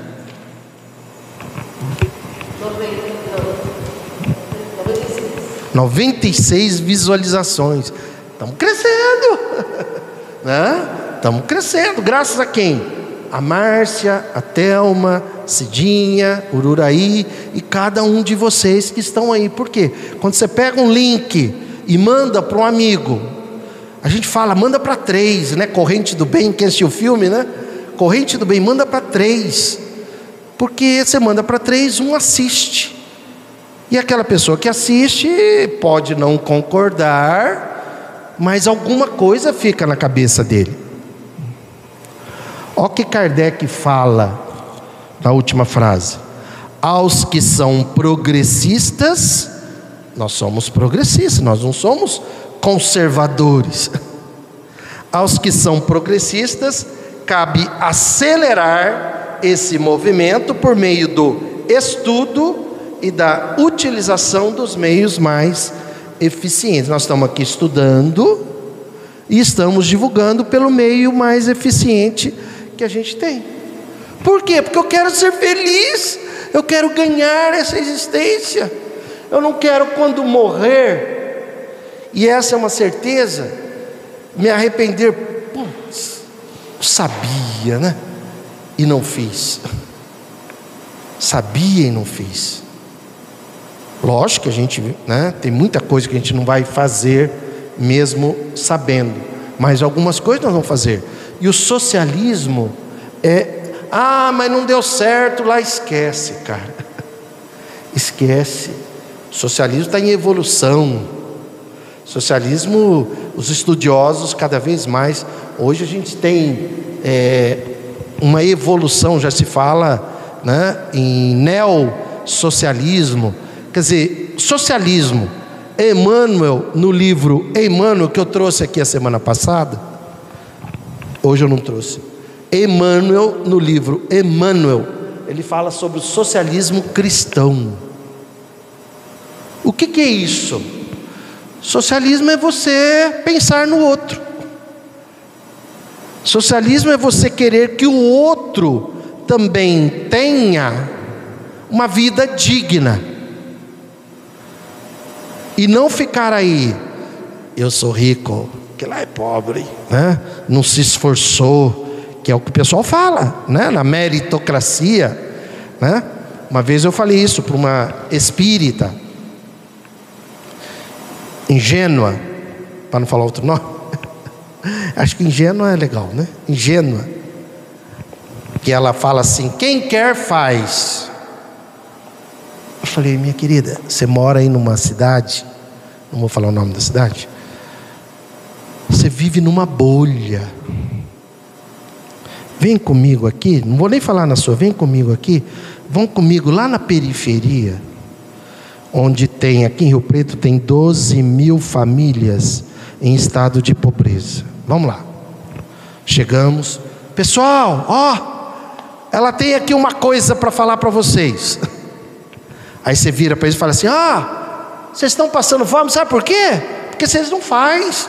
Noventa e seis visualizações. Estamos crescendo. Né? Estamos crescendo. Graças a quem? A Márcia, a Telma, Cidinha, Ururaí e cada um de vocês que estão aí. Por quê? Quando você pega um link e manda para um amigo, A gente fala, manda para três, né? Corrente do bem, quem assistiu o filme, né? Corrente do bem, manda para três. Porque você manda para três, um assiste. E aquela pessoa que assiste pode não concordar, mas alguma coisa fica na cabeça dele. Olha o que Kardec fala na última frase. Aos que são progressistas, nós somos progressistas, nós não somos conservadores. Aos que são progressistas, cabe acelerar esse movimento por meio do estudo e da utilização dos meios mais eficientes. Nós estamos aqui estudando e estamos divulgando pelo meio mais eficiente que a gente tem. Por quê? Porque eu quero ser feliz, eu quero ganhar essa existência. Eu não quero quando morrer, e essa é uma certeza, me arrepender. Putz, sabia, né? E não fiz. Sabia e não fiz. Lógico que a gente, né, tem muita coisa que a gente não vai fazer mesmo sabendo, mas algumas coisas nós vamos fazer. E o socialismo é ah, mas não deu certo lá, esquece, cara. Esquece. O socialismo está em evolução. Socialismo, os estudiosos cada vez mais. Hoje a gente tem é, uma evolução, já se fala né, em neossocialismo. Quer dizer, socialismo. Emmanuel, no livro Emmanuel, que eu trouxe aqui a semana passada, hoje eu não trouxe. Emmanuel, no livro Emmanuel, ele fala sobre o socialismo cristão. O que, que é isso? Socialismo é você pensar no outro. Socialismo é você querer que o outro também tenha uma vida digna. E não ficar aí, eu sou rico, que lá é pobre, né? não se esforçou, que é o que o pessoal fala, né? na meritocracia. Né? Uma vez eu falei isso para uma espírita, ingênua, para não falar outro nome. Acho que ingênua é legal, né? Ingênua. Que ela fala assim: quem quer faz. Eu falei, minha querida, você mora aí numa cidade, não vou falar o nome da cidade. Você vive numa bolha. Vem comigo aqui, não vou nem falar na sua, vem comigo aqui. Vão comigo lá na periferia, onde tem, aqui em Rio Preto, tem 12 mil famílias em estado de pobreza. Vamos lá. Chegamos. Pessoal, ó, ela tem aqui uma coisa para falar para vocês. Aí você vira para eles e fala assim: Ah, vocês estão passando fome, sabe por quê? Porque vocês não faz.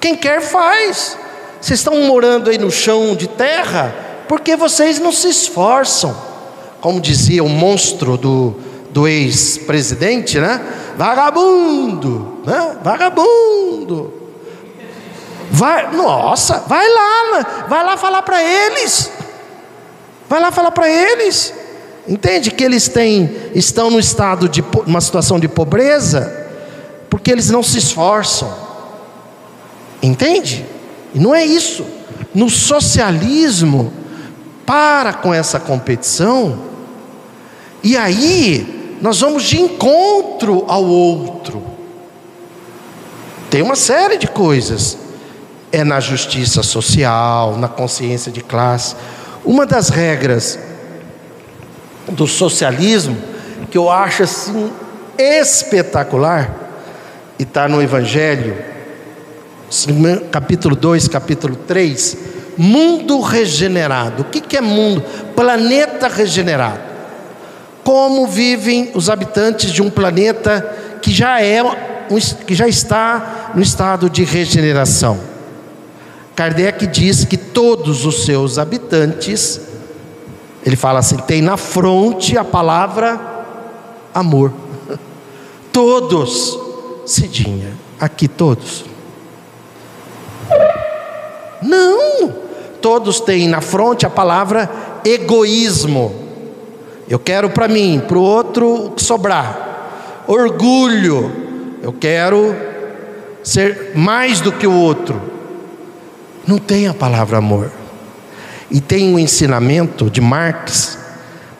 Quem quer faz. Vocês estão morando aí no chão de terra porque vocês não se esforçam. Como dizia o monstro do, do ex-presidente, né? Vagabundo, né? Vagabundo. Vai, nossa, vai lá, vai lá falar para eles. Vai lá falar para eles. Entende que eles têm, estão no estado de uma situação de pobreza porque eles não se esforçam. Entende? E não é isso. No socialismo, para com essa competição, e aí nós vamos de encontro ao outro. Tem uma série de coisas. É na justiça social, na consciência de classe. Uma das regras do socialismo que eu acho assim espetacular e está no Evangelho capítulo 2, capítulo 3, mundo regenerado. O que é mundo? Planeta regenerado. Como vivem os habitantes de um planeta que já é que já está no estado de regeneração. Kardec diz que todos os seus habitantes, ele fala assim, tem na fronte a palavra amor. Todos, Cidinha, aqui todos. Não! Todos têm na fronte a palavra egoísmo. Eu quero para mim, para o outro sobrar. Orgulho. Eu quero ser mais do que o outro. Não tem a palavra amor. E tem um ensinamento de Marx,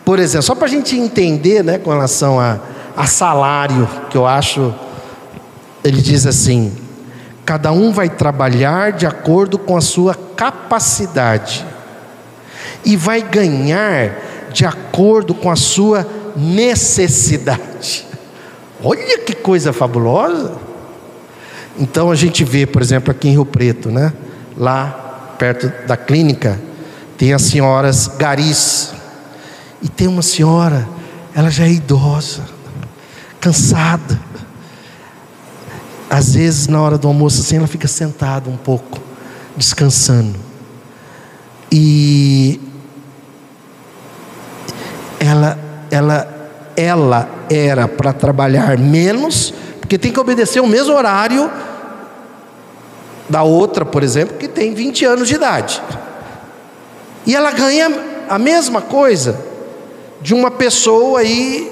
por exemplo, só para a gente entender né, com relação a, a salário, que eu acho, ele diz assim: cada um vai trabalhar de acordo com a sua capacidade e vai ganhar de acordo com a sua necessidade. Olha que coisa fabulosa! Então a gente vê, por exemplo, aqui em Rio Preto, né? Lá perto da clínica, tem as senhoras garis. E tem uma senhora, ela já é idosa, cansada. Às vezes, na hora do almoço, assim, ela fica sentada um pouco, descansando. E ela, ela, ela era para trabalhar menos, porque tem que obedecer o mesmo horário da outra, por exemplo, que tem 20 anos de idade. E ela ganha a mesma coisa de uma pessoa aí,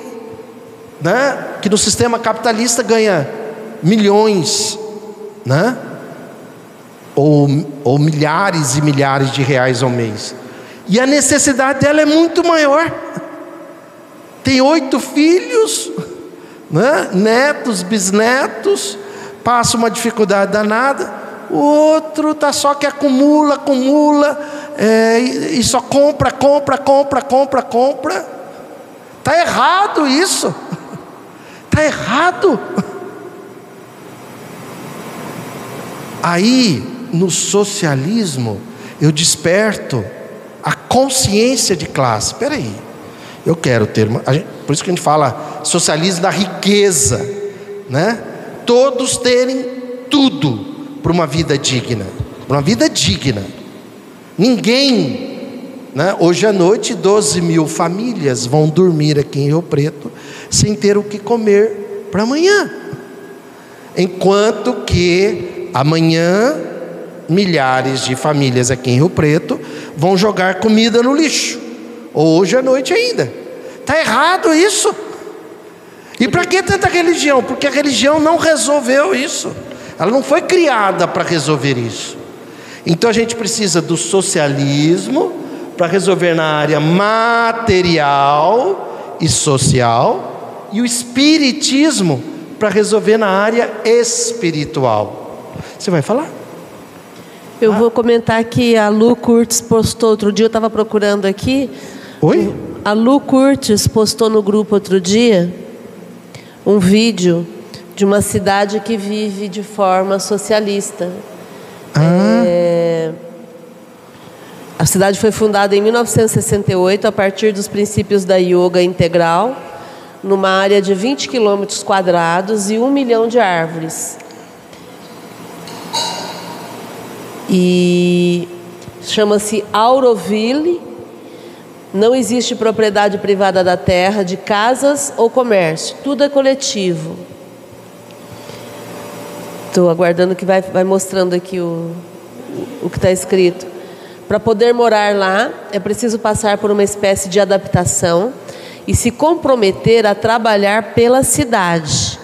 né, que no sistema capitalista ganha milhões, né? Ou, ou milhares e milhares de reais ao mês. E a necessidade dela é muito maior. Tem oito filhos, né? netos, bisnetos, passa uma dificuldade danada. O outro tá só que acumula, acumula, é, e, e só compra, compra, compra, compra, compra. Tá errado isso. Tá errado. Aí, no socialismo, eu desperto a consciência de classe. Espera aí, eu quero ter uma, por isso que a gente fala socialismo da riqueza, né? Todos terem tudo para uma vida digna, para uma vida digna. Ninguém, né? Hoje à noite, 12 mil famílias vão dormir aqui em Rio Preto sem ter o que comer para amanhã, enquanto que Amanhã, milhares de famílias aqui em Rio Preto vão jogar comida no lixo. Hoje à noite ainda. Está errado isso. E para que tanta religião? Porque a religião não resolveu isso. Ela não foi criada para resolver isso. Então a gente precisa do socialismo para resolver na área material e social, e o espiritismo para resolver na área espiritual. Você vai falar? Eu ah. vou comentar que a Lu Curtis postou outro dia, eu estava procurando aqui. Oi? A Lu Curtis postou no grupo outro dia um vídeo de uma cidade que vive de forma socialista. Ah. É... A cidade foi fundada em 1968 a partir dos princípios da yoga integral, numa área de 20 quilômetros quadrados e um milhão de árvores. E chama-se Auroville. Não existe propriedade privada da terra, de casas ou comércio, tudo é coletivo. Estou aguardando que vai, vai mostrando aqui o, o que está escrito. Para poder morar lá, é preciso passar por uma espécie de adaptação e se comprometer a trabalhar pela cidade.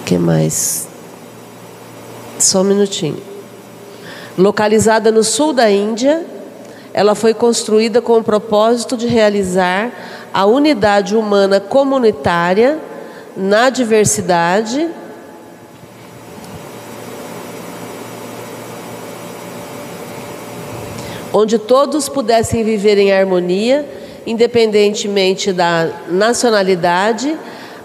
O que mais? Só um minutinho. Localizada no sul da Índia, ela foi construída com o propósito de realizar a unidade humana comunitária na diversidade onde todos pudessem viver em harmonia, independentemente da nacionalidade,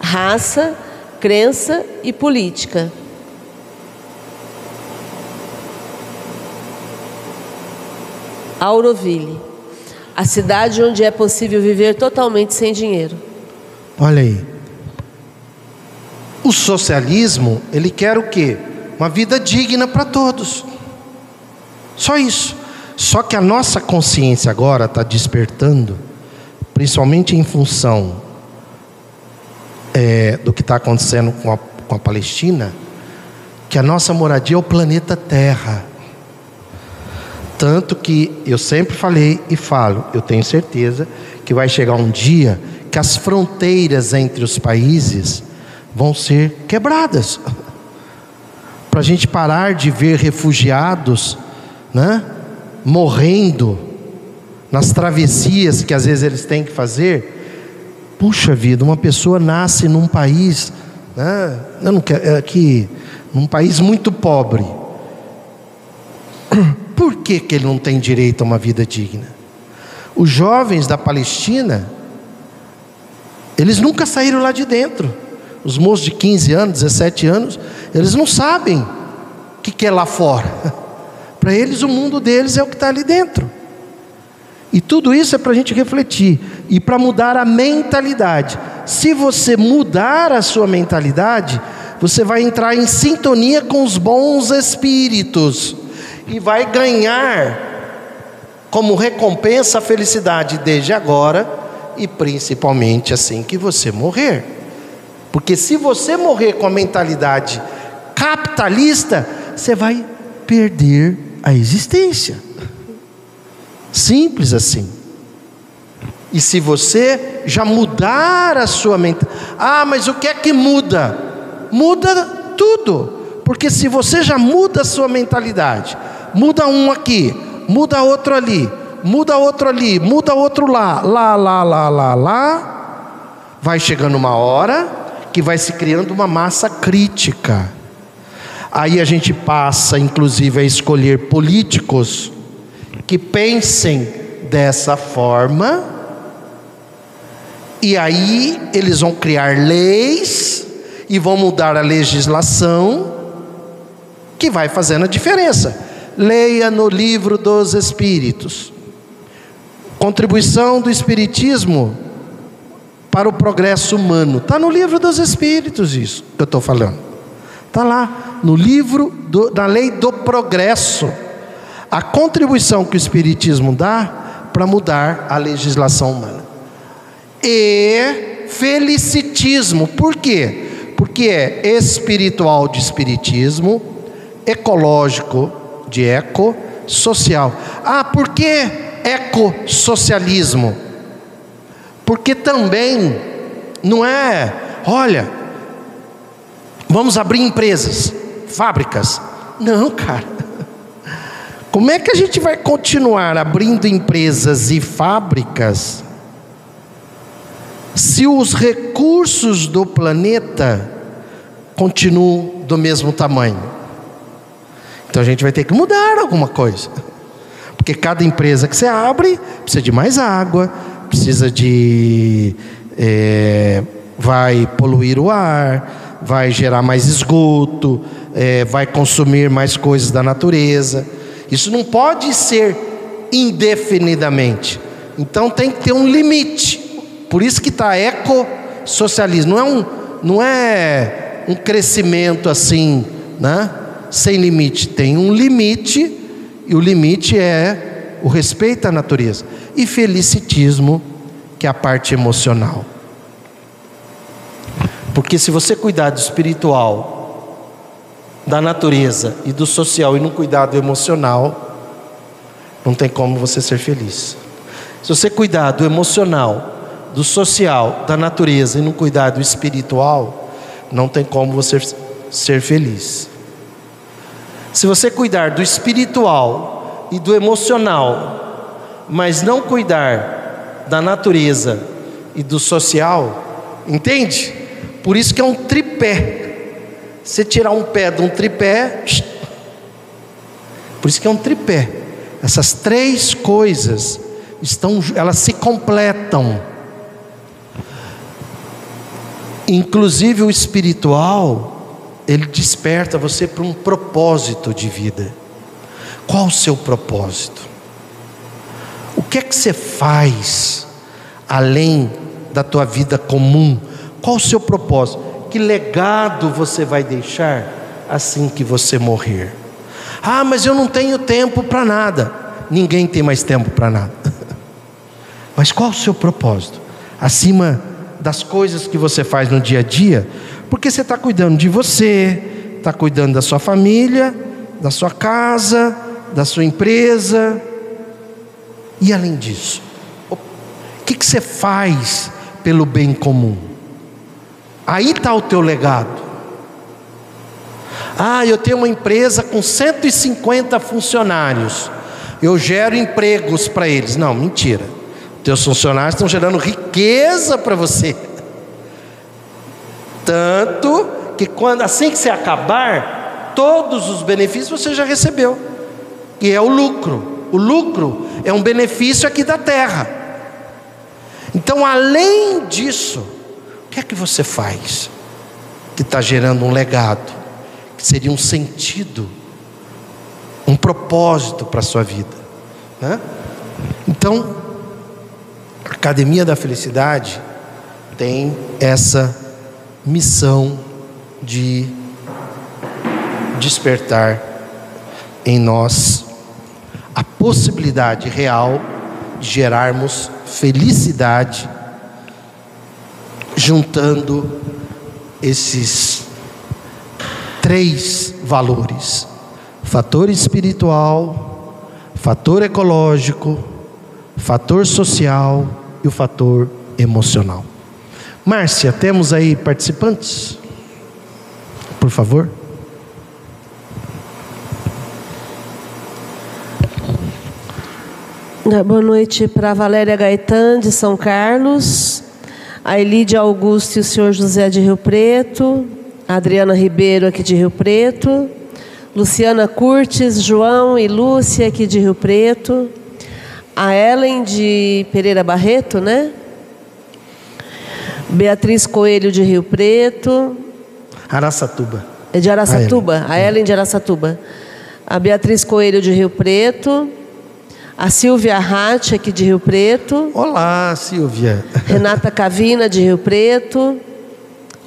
raça, crença e política. Auroville, a cidade onde é possível viver totalmente sem dinheiro. Olha aí. O socialismo, ele quer o quê? Uma vida digna para todos. Só isso. Só que a nossa consciência agora está despertando, principalmente em função é, do que está acontecendo com a, com a Palestina, que a nossa moradia é o planeta Terra. Tanto que eu sempre falei e falo, eu tenho certeza que vai chegar um dia que as fronteiras entre os países vão ser quebradas. Para a gente parar de ver refugiados, né, morrendo nas travessias que às vezes eles têm que fazer. Puxa vida, uma pessoa nasce num país, né, eu não quero, é aqui, num país muito pobre. Por que, que ele não tem direito a uma vida digna? Os jovens da Palestina, eles nunca saíram lá de dentro. Os moços de 15 anos, 17 anos, eles não sabem o que, que é lá fora. Para eles, o mundo deles é o que está ali dentro. E tudo isso é para a gente refletir e para mudar a mentalidade. Se você mudar a sua mentalidade, você vai entrar em sintonia com os bons espíritos e vai ganhar como recompensa a felicidade desde agora e principalmente assim que você morrer. Porque se você morrer com a mentalidade capitalista, você vai perder a existência. Simples assim. E se você já mudar a sua mente, ah, mas o que é que muda? Muda tudo, porque se você já muda a sua mentalidade, muda um aqui, muda outro ali, muda outro ali, muda outro lá, lá, lá, lá, lá, lá, vai chegando uma hora que vai se criando uma massa crítica. Aí a gente passa, inclusive, a escolher políticos que pensem dessa forma, e aí eles vão criar leis e vão mudar a legislação que vai fazendo a diferença. Leia no livro dos Espíritos. Contribuição do Espiritismo para o progresso humano. Está no livro dos Espíritos, isso que eu estou falando. Está lá, no livro do, da lei do progresso. A contribuição que o Espiritismo dá para mudar a legislação humana. E felicitismo, por quê? Porque é espiritual de espiritismo, ecológico de eco, social. Ah, por que ecossocialismo? Porque também não é, olha, vamos abrir empresas, fábricas. Não, cara. Como é que a gente vai continuar abrindo empresas e fábricas se os recursos do planeta continuam do mesmo tamanho? Então a gente vai ter que mudar alguma coisa. Porque cada empresa que você abre precisa de mais água, precisa de. É, vai poluir o ar, vai gerar mais esgoto, é, vai consumir mais coisas da natureza. Isso não pode ser indefinidamente. Então tem que ter um limite. Por isso que está ecossocialismo. Não é um, não é um crescimento assim, né? Sem limite. Tem um limite, e o limite é o respeito à natureza. E felicitismo, que é a parte emocional. Porque se você cuidar do espiritual, da natureza e do social e não cuidar do emocional, não tem como você ser feliz. Se você cuidar do emocional, do social, da natureza e não cuidar do espiritual, não tem como você ser feliz. Se você cuidar do espiritual e do emocional, mas não cuidar da natureza e do social, entende? Por isso que é um tripé. Você tirar um pé de um tripé, por isso que é um tripé. Essas três coisas estão, elas se completam. Inclusive o espiritual ele desperta você para um propósito de vida. Qual o seu propósito? O que é que você faz além da tua vida comum? Qual o seu propósito? Que legado você vai deixar assim que você morrer? Ah, mas eu não tenho tempo para nada. Ninguém tem mais tempo para nada. Mas qual o seu propósito? Acima das coisas que você faz no dia a dia, porque você está cuidando de você, está cuidando da sua família, da sua casa, da sua empresa. E além disso, o que, que você faz pelo bem comum? Aí está o teu legado. Ah, eu tenho uma empresa com 150 funcionários. Eu gero empregos para eles. Não, mentira. Teus funcionários estão gerando riqueza para você. Tanto que quando assim que você acabar, todos os benefícios você já recebeu. E é o lucro. O lucro é um benefício aqui da terra. Então, além disso, o que é que você faz que está gerando um legado, que seria um sentido, um propósito para a sua vida? Né? Então, a Academia da Felicidade tem essa missão de despertar em nós a possibilidade real de gerarmos felicidade juntando esses três valores: fator espiritual, fator ecológico, fator social e o fator emocional. Márcia, temos aí participantes? Por favor. Boa noite para Valéria Gaetan, de São Carlos, a Elídia Augusto e o senhor José de Rio Preto, a Adriana Ribeiro, aqui de Rio Preto, Luciana Curtis, João e Lúcia, aqui de Rio Preto, a Ellen de Pereira Barreto, né? Beatriz Coelho, de Rio Preto. Araçatuba. É de Araçatuba, a Ellen de Araçatuba. A Beatriz Coelho, de Rio Preto. A Silvia Ratti, aqui de Rio Preto. Olá, Silvia. Renata Cavina, de Rio Preto.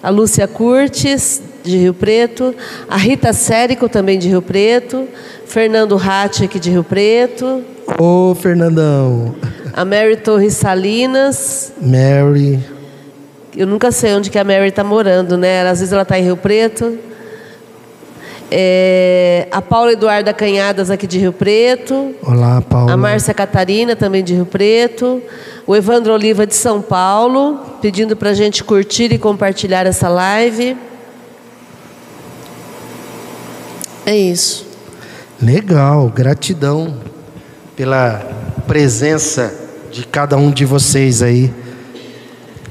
A Lúcia Curtis, de Rio Preto. A Rita Sérico, também de Rio Preto. Fernando Ratti, aqui de Rio Preto. Ô, Fernandão. A Mary Torres Salinas. Mary. Eu nunca sei onde que a Mary está morando, né? Às vezes ela está em Rio Preto. É, a Paula Eduarda Canhadas, aqui de Rio Preto. Olá, Paula. A Márcia Catarina, também de Rio Preto. O Evandro Oliva, de São Paulo, pedindo para a gente curtir e compartilhar essa live. É isso. Legal, gratidão pela presença de cada um de vocês aí.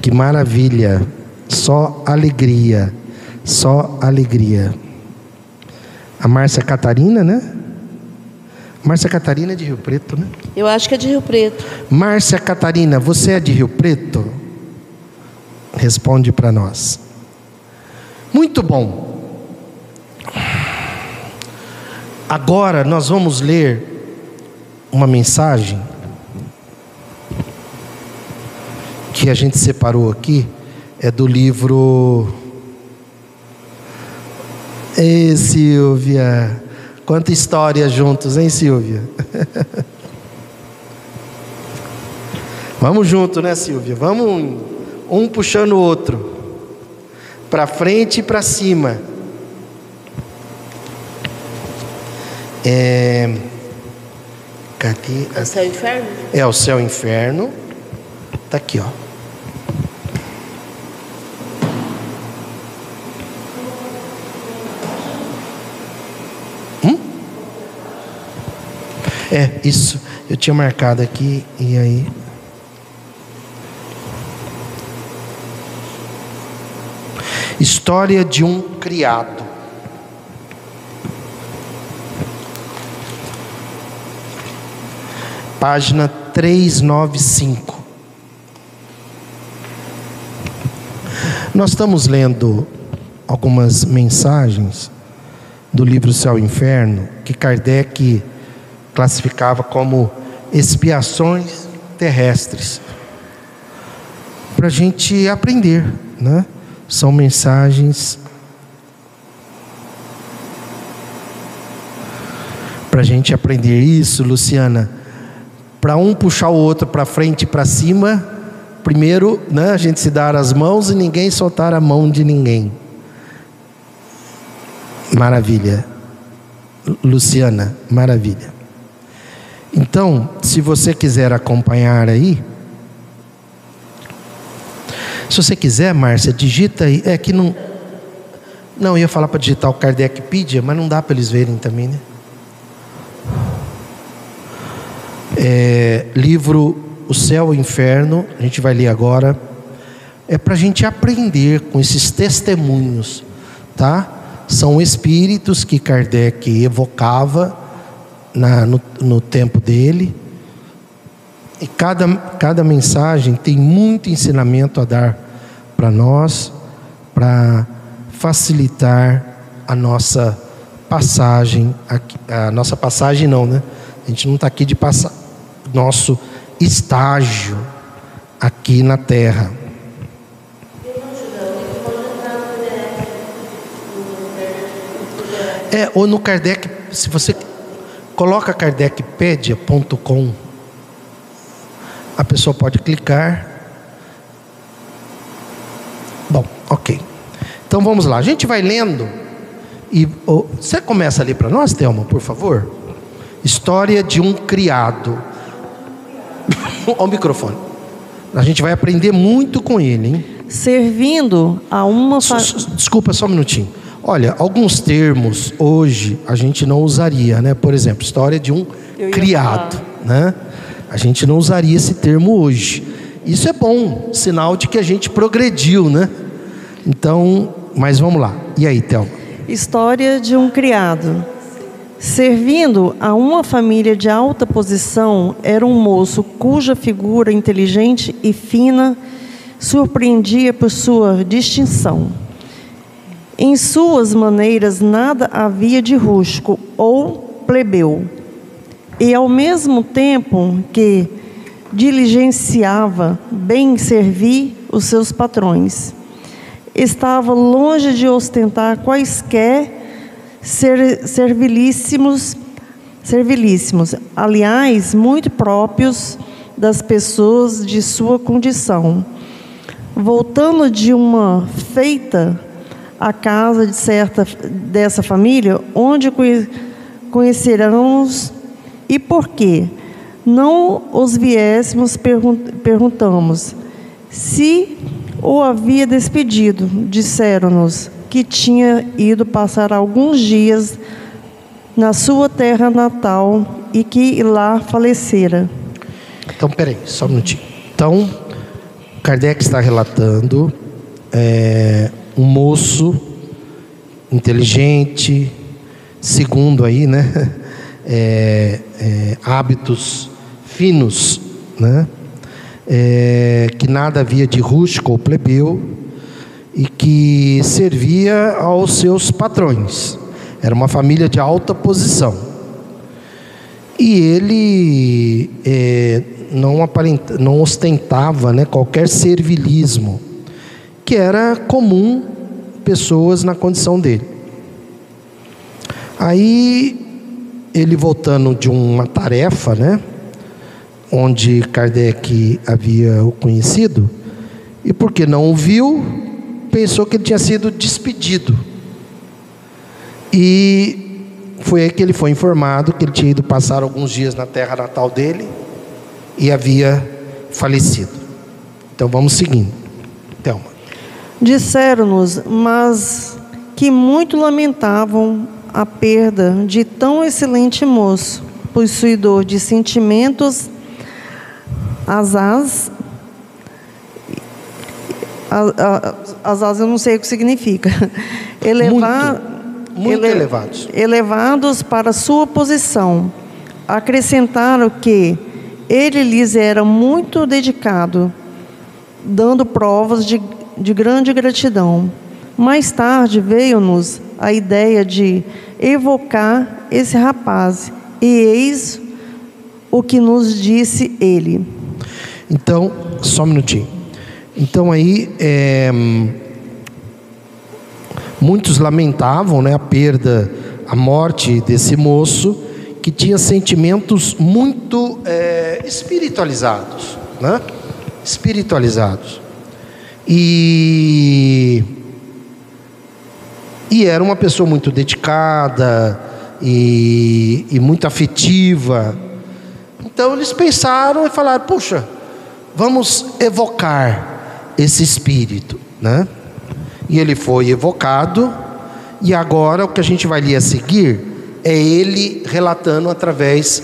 Que maravilha, só alegria, só alegria. A Márcia Catarina, né? Márcia Catarina é de Rio Preto, né? Eu acho que é de Rio Preto. Márcia Catarina, você é de Rio Preto? Responde para nós. Muito bom. Agora nós vamos ler uma mensagem que a gente separou aqui, é do livro. Ei, Silvia, quanta história juntos, hein, Silvia? Vamos junto, né, Silvia? Vamos um, puxando o outro, para frente e para cima. É... Cadê? É o céu e inferno? É o céu e inferno. Tá aqui, ó. É, isso. Eu tinha marcado aqui e aí. História de um criado. Página 395. Nós estamos lendo algumas mensagens do livro Céu e Inferno que Kardec classificava como expiações terrestres para a gente aprender, né? São mensagens para a gente aprender isso, Luciana. Para um puxar o outro para frente e para cima, primeiro, né, a gente se dar as mãos e ninguém soltar a mão de ninguém. Maravilha. Luciana, maravilha. Então, se você quiser acompanhar aí, Se você quiser, Márcia, digita aí. É que não. Não, ia falar para digitar o Kardecpedia, mas não dá para eles verem também, né? É, livro O Céu e o Inferno, a gente vai ler agora. É para a gente aprender com esses testemunhos, tá? São espíritos que Kardec evocava na, no, no tempo dele. E cada, cada mensagem tem muito ensinamento a dar para nós, para facilitar a nossa passagem, a nossa passagem não, né? A gente não está aqui de passar nosso estágio aqui na Terra. É, ou no Kardec, se você coloca kardecpedia.com, a pessoa pode clicar. Bom, ok. Então vamos lá. A gente vai lendo. E oh, você começa a ler para nós, Thelma, por favor? História de um criado. Ao microfone. A gente vai aprender muito com ele, hein? Servindo a uma. Desculpa, só um minutinho. Olha, alguns termos hoje a gente não usaria, né? Por exemplo, história de um criado, falar. né? A gente não usaria esse termo hoje. Isso é bom, sinal de que a gente progrediu, né? Então, mas vamos lá. E aí, Thelma? História de um criado. Servindo a uma família de alta posição, era um moço cuja figura inteligente e fina surpreendia por sua distinção. Em suas maneiras nada havia de rústico ou plebeu. E ao mesmo tempo que diligenciava bem servir os seus patrões, estava longe de ostentar quaisquer ser, servilíssimos, servilíssimos, aliás, muito próprios das pessoas de sua condição. Voltando de uma feita à casa de certa dessa família, onde conheceramos e por quê? Não os viéssemos, perguntamos se o havia despedido. Disseram-nos que tinha ido passar alguns dias na sua terra natal e que lá falecera. Então, peraí, só um minutinho. Então, Kardec está relatando é, um moço inteligente, segundo aí, né? É, é, hábitos finos, né? É, que nada havia de rústico ou plebeu, e que servia aos seus patrões. Era uma família de alta posição. E ele é, não, aparenta, não ostentava né, qualquer servilismo, que era comum pessoas na condição dele. Aí ele voltando de uma tarefa, né, onde Kardec havia o conhecido, e porque não o viu, pensou que ele tinha sido despedido. E foi aí que ele foi informado que ele tinha ido passar alguns dias na terra natal dele e havia falecido. Então vamos seguindo. Disseram-nos, mas que muito lamentavam a perda de tão excelente moço, possuidor de sentimentos asaz asas eu não sei o que significa. Elevar, muito, muito ele, elevados. Elevados para sua posição. Acrescentaram que ele lhes era muito dedicado, dando provas de, de grande gratidão. Mais tarde veio-nos a ideia de evocar esse rapaz, e eis o que nos disse ele. Então, só um minutinho. Então aí é, muitos lamentavam né, a perda, a morte desse moço que tinha sentimentos muito é, espiritualizados, né? Espiritualizados. E e era uma pessoa muito dedicada e, e muito afetiva. Então eles pensaram e falaram: puxa, vamos evocar esse espírito, né? E ele foi evocado, e agora o que a gente vai ler a seguir é ele relatando através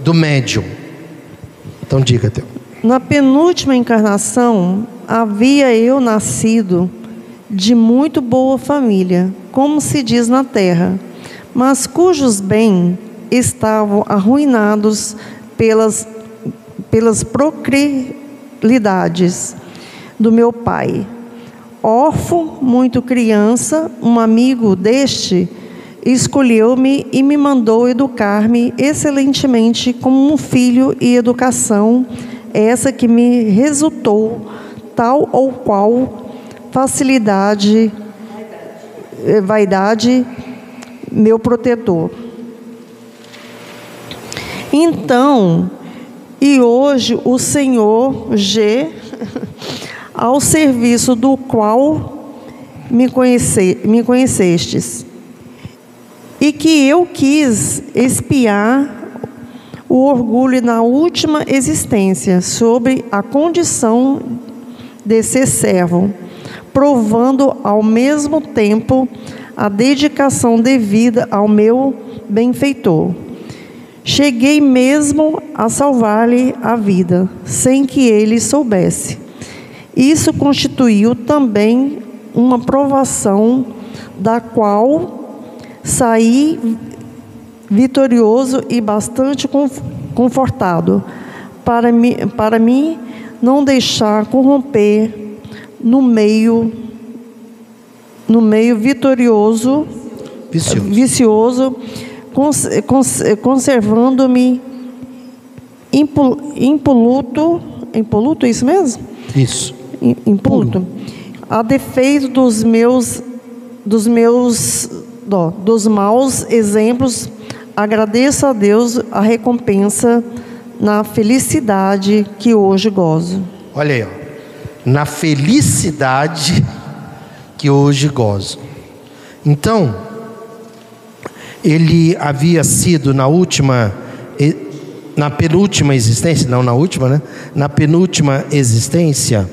do médium. Então diga, Teu. Na penúltima encarnação, havia eu nascido de muito boa família, como se diz na terra, mas cujos bens estavam arruinados pelas, pelas procrilidades do meu pai. Órfão, muito criança, um amigo deste escolheu-me e me mandou educar-me excelentemente como um filho e educação essa que me resultou tal ou qual facilidade, eh, vaidade, meu protetor. Então, e hoje o Senhor G, ao serviço do qual me, conhece, me conhecestes, e que eu quis espiar o orgulho na última existência sobre a condição de ser servo, provando ao mesmo tempo a dedicação devida ao meu benfeitor. Cheguei mesmo a salvar-lhe a vida, sem que ele soubesse. Isso constituiu também uma provação da qual saí vitorioso e bastante confortado, para para mim não deixar corromper no meio no meio vitorioso, vicioso, vicioso cons, cons, conservando-me impoluto, impoluto, é isso mesmo? Isso. Impoluto. A defeito dos meus dos meus dos maus exemplos agradeço a Deus a recompensa na felicidade que hoje gozo. Olha aí, ó. na felicidade que hoje gozo. Então, ele havia sido na última, na penúltima existência, não na última, né? Na penúltima existência,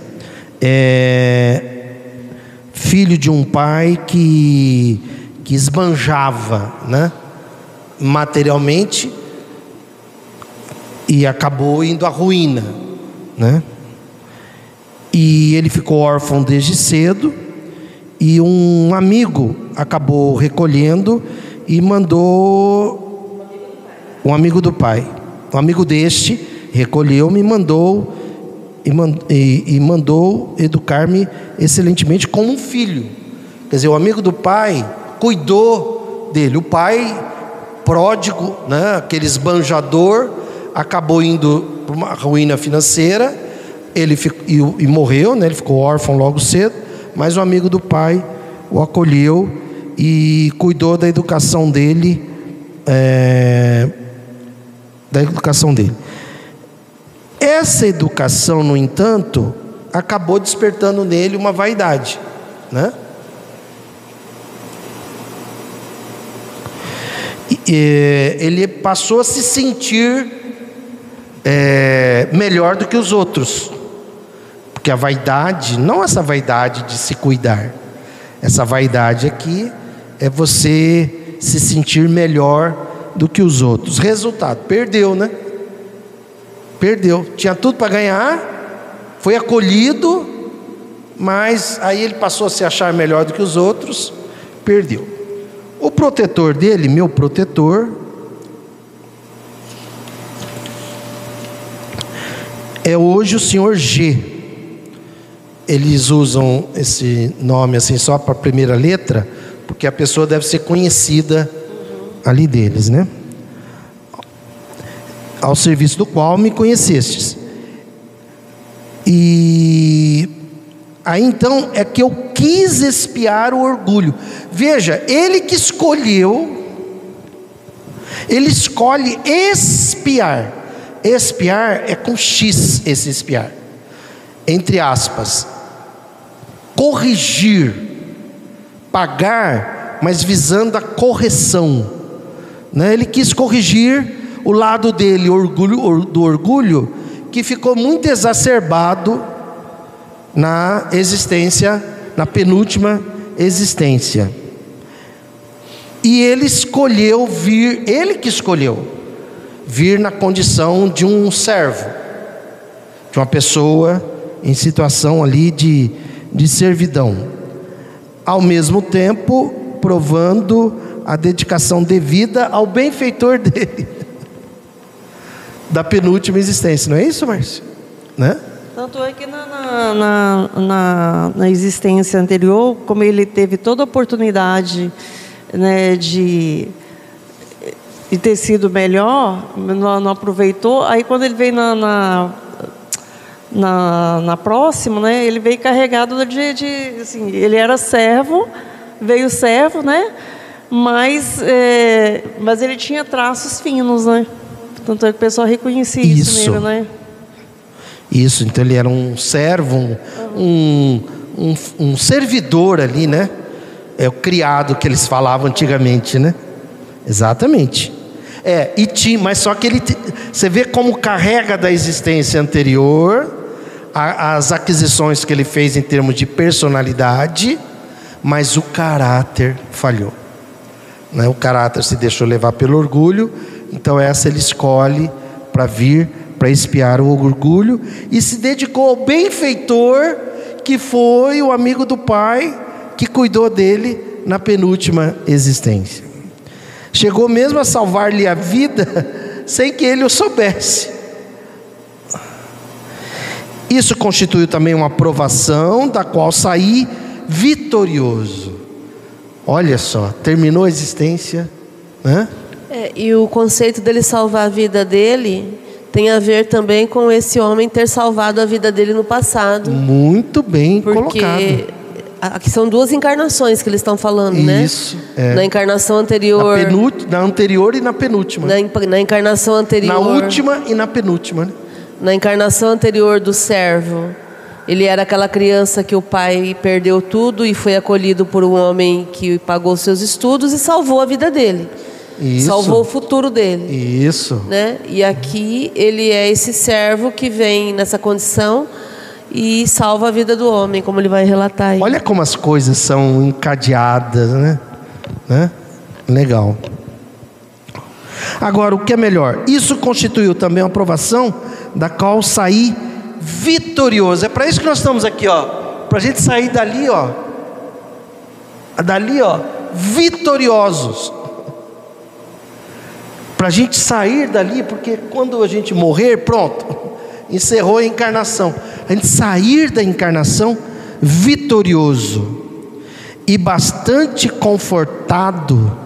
é, filho de um pai que, que esbanjava, né? materialmente e acabou indo à ruína, né? E ele ficou órfão desde cedo e um amigo acabou recolhendo e mandou um amigo do pai, um amigo deste recolheu me mandou e, mandou educar-me excelentemente como um filho. Quer dizer, o amigo do pai cuidou dele. O pai pródigo, né, aquele esbanjador, acabou indo para uma ruína financeira, ele ficou, e, e, morreu, né, ele ficou órfão logo cedo, mas o amigo do pai o acolheu e cuidou da educação dele, é, da educação dele. Essa educação, no entanto, acabou despertando nele uma vaidade, né? ele passou a se sentir é, melhor do que os outros. Porque a vaidade, não essa vaidade de se cuidar, essa vaidade aqui é você se sentir melhor do que os outros. Resultado, perdeu, né? Perdeu. Tinha tudo para ganhar, foi acolhido, mas aí ele passou a se achar melhor do que os outros, perdeu. O protetor dele, meu protetor, é hoje o senhor G. Eles usam esse nome assim só para a primeira letra, porque a pessoa deve ser conhecida ali deles, né? Ao serviço do qual me conhecestes. E Aí então é que eu quis espiar o orgulho. Veja, ele que escolheu, ele escolhe espiar. Espiar é com X esse espiar. Entre aspas. Corrigir, pagar, mas visando a correção. Né? Ele quis corrigir o lado dele, orgulho, do orgulho, que ficou muito exacerbado na existência, na penúltima existência. E ele escolheu vir, ele que escolheu, vir na condição de um servo, de uma pessoa em situação ali de, de servidão, ao mesmo tempo provando a dedicação devida ao benfeitor dele, da penúltima existência, não é isso, Márcio? Né? Tanto é que na, na, na, na, existência anterior, como ele teve toda a oportunidade né, de, de ter sido melhor, não, não aproveitou, aí quando ele veio na, na, na, na próxima, né, ele veio carregado de, de assim, ele era servo, veio servo, né, mas, é, mas ele tinha traços finos, né, tanto é que o pessoal reconhecia isso, isso nele, né. Isso, então ele era um servo, um, um, um servidor ali, né? É o criado que eles falavam antigamente, né? Exatamente. É, e tinha, mas só que ele, você vê como carrega da existência anterior a, as aquisições que ele fez em termos de personalidade, mas o caráter falhou. Né? O caráter se deixou levar pelo orgulho, então essa ele escolhe para vir para espiar o orgulho e se dedicou ao benfeitor que foi o amigo do pai que cuidou dele na penúltima existência. Chegou mesmo a salvar-lhe a vida sem que ele o soubesse. Isso constituiu também uma aprovação da qual saí vitorioso. Olha só, terminou a existência. Né? É, e o conceito dele salvar a vida dele tem a ver também com esse homem ter salvado a vida dele no passado. Muito bem porque colocado. Aqui são duas encarnações que eles estão falando, Isso, né? Isso. É. Na encarnação anterior. Na, na, anterior e na penúltima. Na, na, encarnação anterior. Na última e na penúltima. Né? Na encarnação anterior do servo, ele era aquela criança que o pai perdeu tudo e foi acolhido por um homem que pagou seus estudos e salvou a vida dele. Isso. Salvou o futuro dele. Isso. Né? E aqui ele é esse servo que vem nessa condição e salva a vida do homem, como ele vai relatar aí. Olha como as coisas são encadeadas, né? né? Legal. Agora, o que é melhor? Isso constituiu também uma aprovação da qual sair vitorioso. É para isso que nós estamos aqui, ó. Para a gente sair dali, ó. Dali, ó. Vitoriosos para a gente sair dali, porque quando a gente morrer, pronto, encerrou a encarnação. A gente sair da encarnação vitorioso e bastante confortado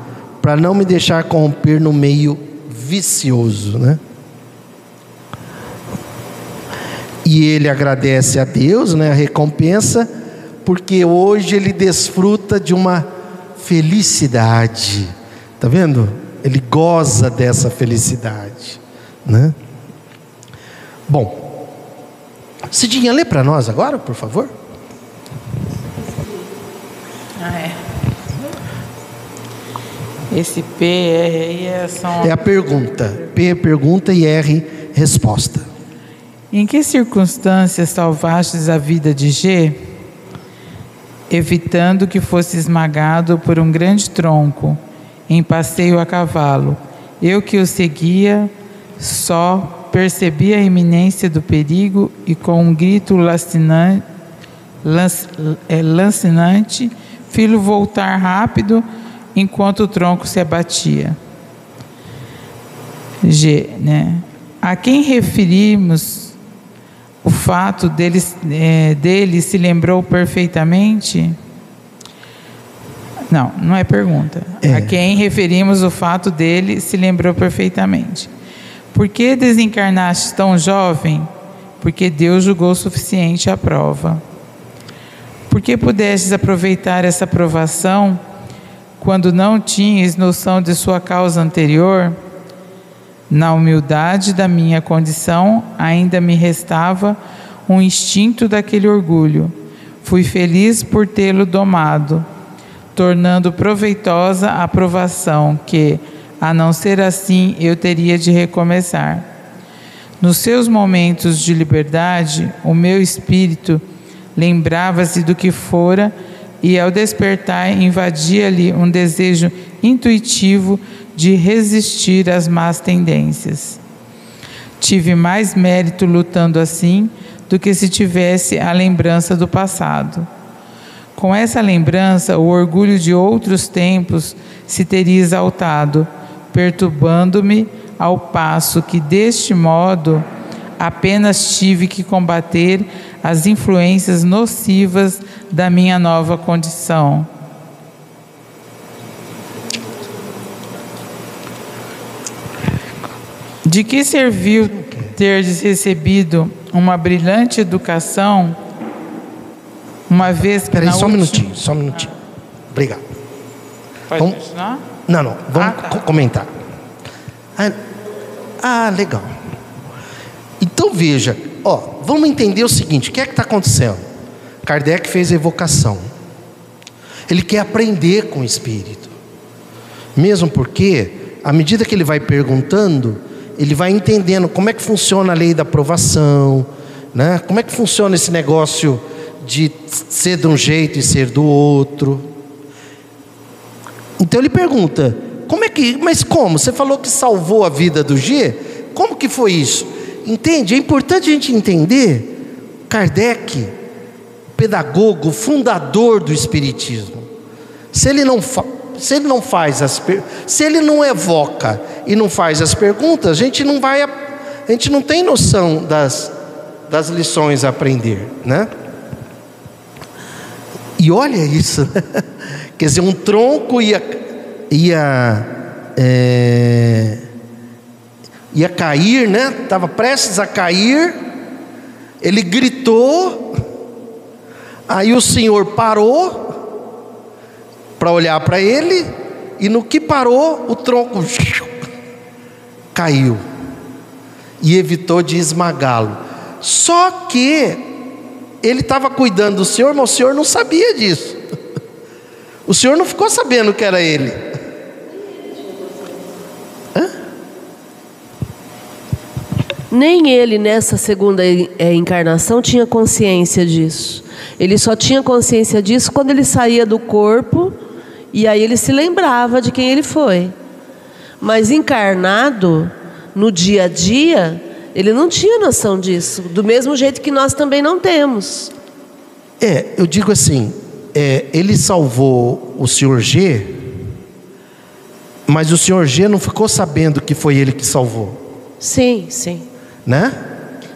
para não me deixar corromper no meio vicioso, né? E ele agradece a Deus, né, a recompensa, porque hoje ele desfruta de uma felicidade. Tá vendo? ele goza dessa felicidade, né? Bom, Cidinha, lê para nós agora, por favor. Ah, é. Esse P, R é são... É a pergunta. P é pergunta e R resposta. Em que circunstâncias salvastes a vida de G, evitando que fosse esmagado por um grande tronco, em passeio a cavalo. Eu que o seguia, só percebi a iminência do perigo e com um grito é, lancinante, filo voltar rápido enquanto o tronco se abatia. G, né? A quem referimos o fato dele, é, dele se lembrou perfeitamente? Não, não é pergunta. É. A quem referimos o fato dele se lembrou perfeitamente. Por que desencarnaste tão jovem? Porque Deus julgou suficiente a prova. Por que pudestes aproveitar essa provação quando não tinhas noção de sua causa anterior? Na humildade da minha condição, ainda me restava um instinto daquele orgulho. Fui feliz por tê-lo domado tornando proveitosa a provação que, a não ser assim, eu teria de recomeçar. Nos seus momentos de liberdade, o meu espírito Lembrava-se do que fora e, ao despertar, invadia-lhe um desejo intuitivo de resistir às más tendências. Tive mais mérito lutando assim do que se tivesse a lembrança do passado. Com essa lembrança, o orgulho de outros tempos se teria exaltado, perturbando-me ao passo que, deste modo, apenas tive que combater as influências nocivas da minha nova condição. De que serviu teres recebido uma brilhante educação, uma vez que. Peraí, só última... um minutinho, só um minutinho. Obrigado. Pode Vamos... continuar? Não, não, vamos Ah, tá. co- comentar. Ah, ah, legal. Então veja, ó, vamos entender o seguinte: o que é que está acontecendo? Kardec fez a evocação. Ele quer aprender com o Espírito. Mesmo porque, à medida que ele vai perguntando, ele vai entendendo como é que funciona a lei da aprovação, né? como é que funciona esse negócio de ser de um jeito e ser do outro. Então ele pergunta: como é que, mas como? Você falou que salvou a vida do G? Como que foi isso? Entende? É importante a gente entender Kardec, pedagogo, fundador do espiritismo. Se ele não se ele não faz as se ele não evoca e não faz as perguntas, a gente não vai a gente não tem noção das das lições a aprender, né? E olha isso? quer dizer, um tronco ia, ia, é, ia cair, né? Estava prestes a cair, ele gritou, aí o Senhor parou para olhar para ele, e no que parou, o tronco caiu e evitou de esmagá-lo. Só que ele estava cuidando do senhor, mas o senhor não sabia disso. O senhor não ficou sabendo que era ele. Nem ele, nessa segunda eh, encarnação, tinha consciência disso. Ele só tinha consciência disso quando ele saía do corpo e aí ele se lembrava de quem ele foi. Mas encarnado, no dia a dia, ele não tinha noção disso. Do mesmo jeito que nós também não temos. É, eu digo assim, é, ele salvou o senhor G, mas o senhor G não ficou sabendo que foi ele que salvou, Sim, sim. né?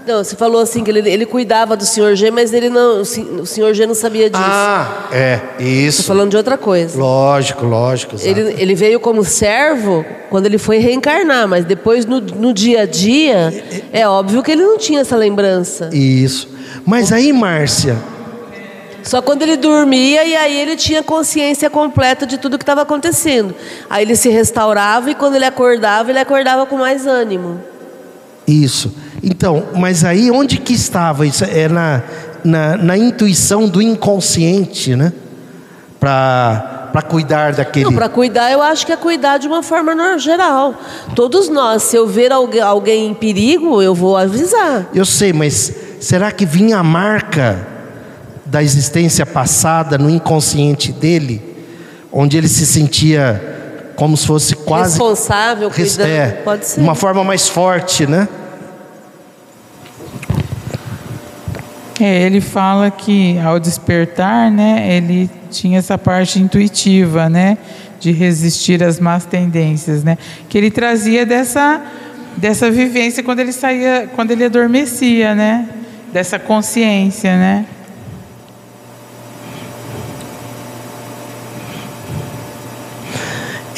Não, você falou assim que ele, ele cuidava do senhor G, mas ele não, o sen- o senhor G não sabia disso. Ah, é, isso. Estou falando de outra coisa. Lógico, lógico. Ele, ele veio como servo quando ele foi reencarnar, mas depois no, no dia a dia, é óbvio que ele não tinha essa lembrança. Isso. Mas aí, Márcia, Só quando ele dormia e aí ele tinha consciência completa de tudo que estava acontecendo. Aí ele se restaurava e quando ele acordava, ele acordava com mais ânimo. isso. Então, mas aí onde que estava isso? É na, na, na intuição do inconsciente, né? Para cuidar daquele. Não, para cuidar, eu acho que é cuidar de uma forma geral. Todos nós, se eu ver algu- alguém em perigo, eu vou avisar. Eu sei, mas será que vinha a marca da existência passada no inconsciente dele, onde ele se sentia como se fosse quase Responsável, res- cuidando. é, Pode ser. uma forma mais forte, né? É, ele fala que ao despertar, né, ele tinha essa parte intuitiva, né, de resistir às más tendências, né, que ele trazia dessa dessa vivência quando ele saía, quando ele adormecia, né, dessa consciência, né.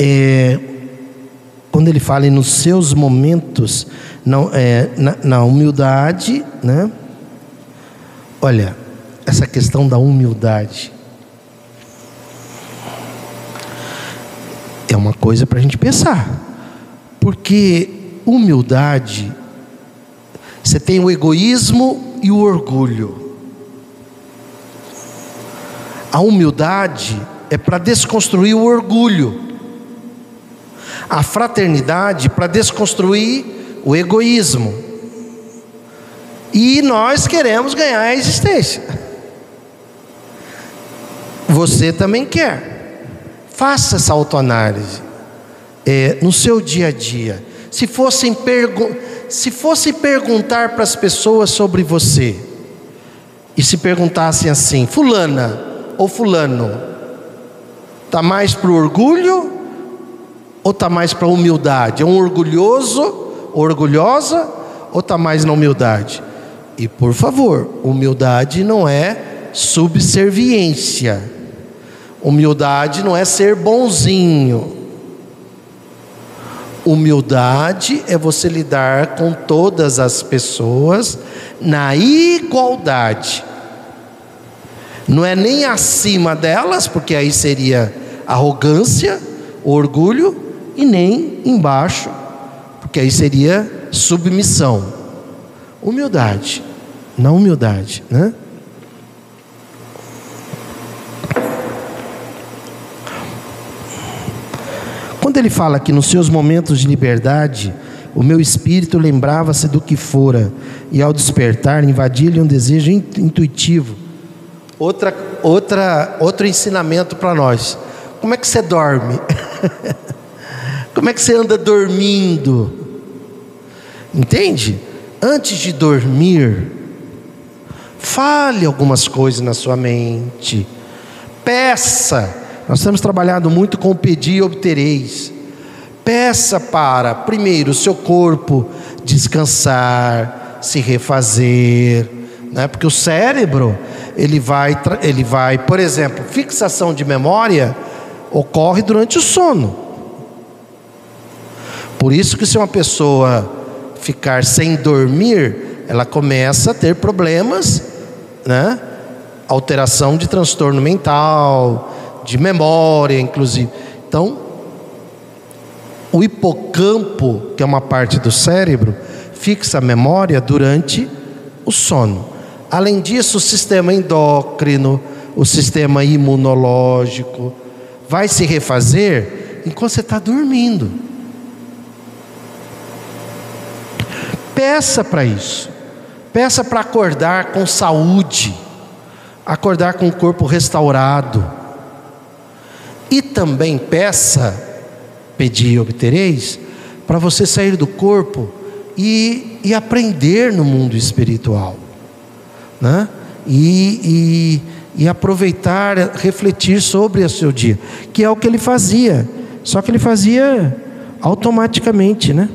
É, quando ele fala nos seus momentos, não, é, na, na humildade, né? Olha, essa questão da humildade é uma coisa para a gente pensar, porque humildade, você tem o egoísmo e o orgulho. A humildade é para desconstruir o orgulho. A fraternidade para desconstruir o egoísmo. E nós queremos ganhar a existência. você também quer. Faça essa autoanálise é, no seu dia a dia. Se fossem, pergu se fossem perguntar para as pessoas sobre você, e se perguntassem assim: Fulana ou Fulano, está mais para o orgulho ou está mais para humildade? É um orgulhoso, orgulhosa ou está mais na humildade? E por favor, humildade não é subserviência. Humildade não é ser bonzinho. Humildade é você lidar com todas as pessoas na igualdade. Não é nem acima delas, porque aí seria arrogância, orgulho, e nem embaixo, porque aí seria submissão. Humildade, na humildade, né? Quando ele fala que nos seus momentos de liberdade, o meu espírito lembrava-se do que fora, e ao despertar, invadia-lhe um desejo intuitivo. Outra, outra, outro ensinamento para nós. Como é que você dorme? Como é que você anda dormindo? Entende? Antes de dormir, fale algumas coisas na sua mente. Peça. Nós temos trabalhado muito com pedir e obtereis. Peça para, primeiro, o seu corpo descansar, se refazer, né? porque o cérebro, ele vai, ele vai, por exemplo, fixação de memória ocorre durante o sono. Por isso que se uma pessoa ficar sem dormir, ela começa a ter problemas, né? Alteração de transtorno mental, de memória, inclusive. Então, o hipocampo, que é uma parte do cérebro, fixa a memória durante o sono. Além disso, o sistema endócrino, o sistema imunológico, vai se refazer enquanto você está dormindo. Peça para isso. Peça para acordar com saúde, acordar com o corpo restaurado. E também peça, pedir e obtereis, para você sair do corpo e, e aprender no mundo espiritual. Né? E, e, e aproveitar, refletir sobre o seu dia, que é o que ele fazia, só que ele fazia automaticamente, né?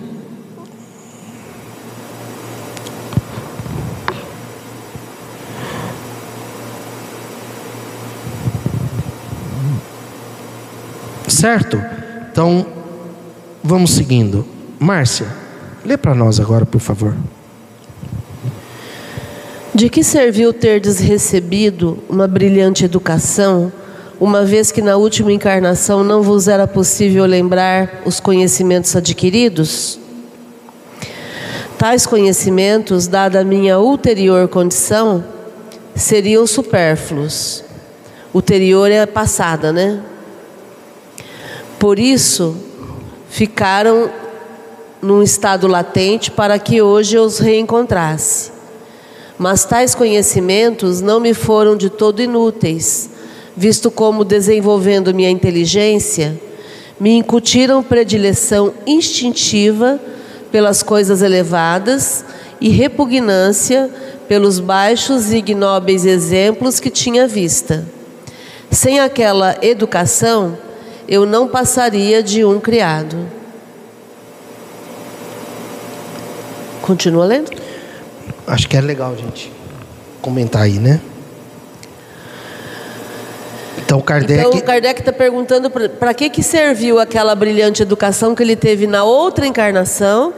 Certo? Então, vamos seguindo. Márcia, lê para nós agora, por favor. De que serviu terdes recebido uma brilhante educação, uma vez que na última encarnação não vos era possível lembrar os conhecimentos adquiridos? Tais conhecimentos, dada a minha ulterior condição, seriam supérfluos. Ulterior é passada, né? Por isso, ficaram num estado latente para que hoje eu os reencontrasse. Mas tais conhecimentos não me foram de todo inúteis, visto como, desenvolvendo minha inteligência, me incutiram predileção instintiva pelas coisas elevadas e repugnância pelos baixos e ignóbeis exemplos que tinha vista. Sem aquela educação, eu não passaria de um criado. Continua lendo? Acho que é legal, gente, comentar aí, né? Então Kardec. Então Kardec está perguntando para que, que serviu aquela brilhante educação que ele teve na outra encarnação,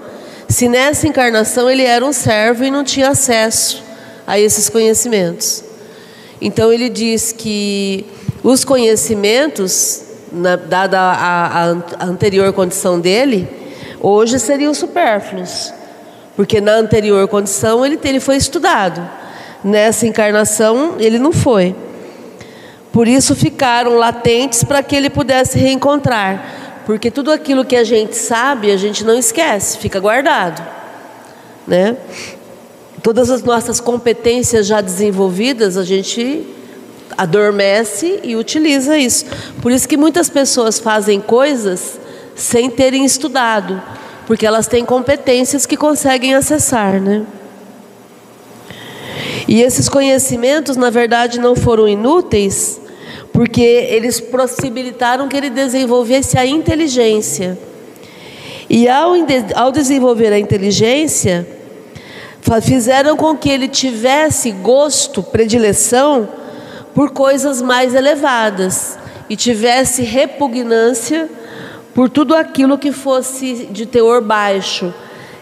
se nessa encarnação ele era um servo e não tinha acesso a esses conhecimentos. Então ele diz que os conhecimentos na, dada a, a, anterior condição dele, hoje seriam supérfluos. Porque na anterior condição ele, ele foi estudado. Nessa encarnação ele não foi. Por isso ficaram latentes para que ele pudesse reencontrar. Porque tudo aquilo que a gente sabe, a gente não esquece, fica guardado. Né? Todas as nossas competências já desenvolvidas, a gente adormece e utiliza isso. Por isso que muitas pessoas fazem coisas sem terem estudado, porque elas têm competências que conseguem acessar, né? E esses conhecimentos, na verdade, não foram inúteis, porque eles possibilitaram que ele desenvolvesse a inteligência. E ao, ao desenvolver a inteligência, fizeram com que ele tivesse gosto, predileção por coisas mais elevadas e tivesse repugnância por tudo aquilo que fosse de teor baixo,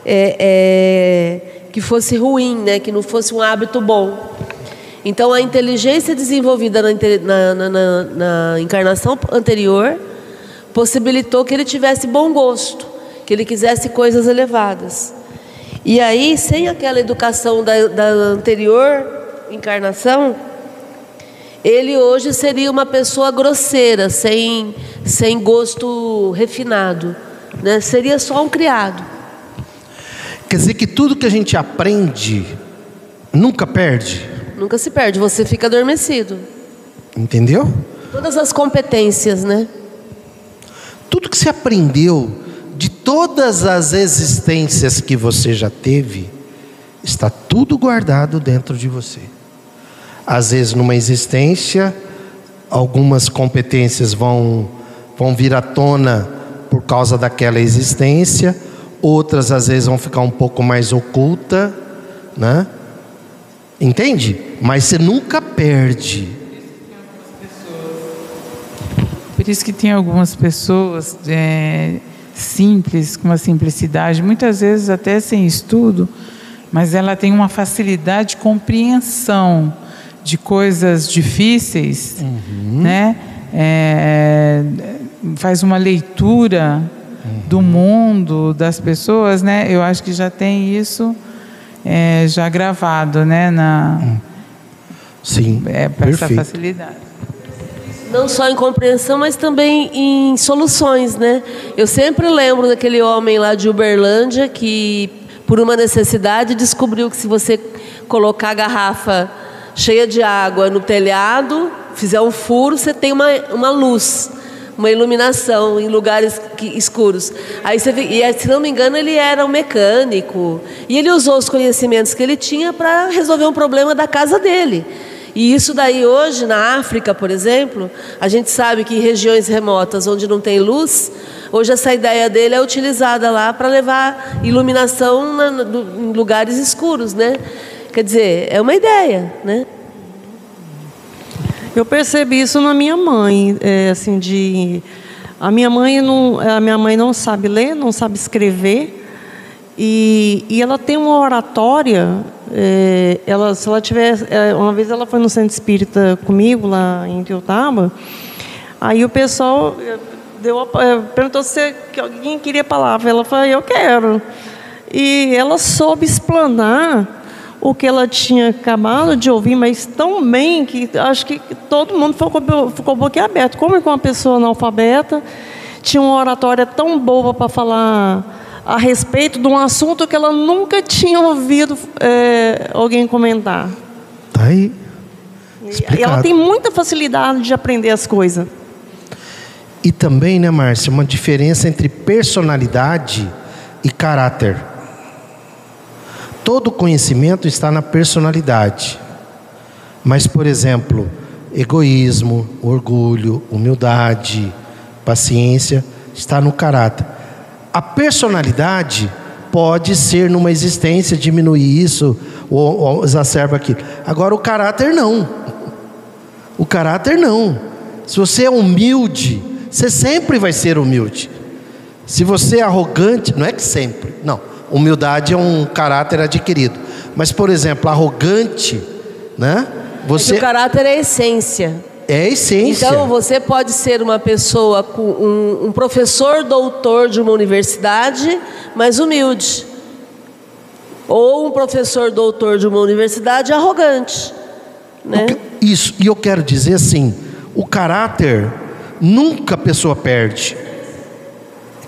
é, é, que fosse ruim, né, que não fosse um hábito bom. Então, a inteligência desenvolvida na, na, na, na encarnação anterior possibilitou que ele tivesse bom gosto que ele quisesse coisas elevadas. E aí, sem aquela educação da, da anterior encarnação, ele hoje seria uma pessoa grosseira, sem, sem gosto refinado. Né? Seria só um criado. Quer dizer que tudo que a gente aprende nunca perde? Nunca se perde, você fica adormecido. Entendeu? Todas as competências, né? Tudo que você aprendeu de todas as existências que você já teve, está tudo guardado dentro de você. Às vezes, numa existência, algumas competências vão, vão vir à tona por causa daquela existência, outras às vezes vão ficar um pouco mais oculta, né? Entende? Mas você nunca perde. Por isso que tem algumas pessoas é, simples, com uma simplicidade, muitas vezes até sem estudo, mas ela tem uma facilidade de compreensão de coisas difíceis, uhum. né? É, faz uma leitura uhum. do mundo, das pessoas, né? Eu acho que já tem isso é, já gravado, né? Na, Sim, é, essa facilidade não só em compreensão, mas também em soluções, né? Eu sempre lembro daquele homem lá de Uberlândia que, por uma necessidade, descobriu que se você colocar a garrafa cheia de água no telhado, fizer um furo, você tem uma, uma luz, uma iluminação em lugares que, escuros. Aí você, e se não me engano, ele era um mecânico e ele usou os conhecimentos que ele tinha para resolver um problema da casa dele. E isso daí hoje na África, por exemplo, a gente sabe que em regiões remotas onde não tem luz, hoje essa ideia dele é utilizada lá para levar iluminação na, no, em lugares escuros, né? Quer dizer, é uma ideia, né? Eu percebi isso na minha mãe, é, assim de a minha mãe não a minha mãe não sabe ler, não sabe escrever e, e ela tem uma oratória é, ela, se ela tiver, é, uma vez ela foi no centro espírita comigo lá em Teutaba, aí o pessoal é, deu, é, perguntou se alguém queria palavra, ela falou, eu quero. E ela soube explanar o que ela tinha acabado de ouvir, mas tão bem que acho que todo mundo ficou, ficou boquiaberto. Como é que uma pessoa analfabeta tinha uma oratória tão boa para falar a respeito de um assunto que ela nunca tinha ouvido é, alguém comentar. Tá aí. Explicado. E ela tem muita facilidade de aprender as coisas. E também, né, Márcia, uma diferença entre personalidade e caráter. Todo conhecimento está na personalidade. Mas, por exemplo, egoísmo, orgulho, humildade, paciência está no caráter. A personalidade pode ser numa existência diminuir isso ou, ou exacerba aquilo. Agora o caráter não. O caráter não. Se você é humilde, você sempre vai ser humilde. Se você é arrogante, não é que sempre, não. Humildade é um caráter adquirido. Mas, por exemplo, arrogante, né? Você... É o caráter é a essência. É a essência. Então você pode ser uma pessoa com um, um professor doutor de uma universidade, mas humilde. Ou um professor doutor de uma universidade arrogante. Né? Isso, e eu quero dizer assim: o caráter nunca a pessoa perde,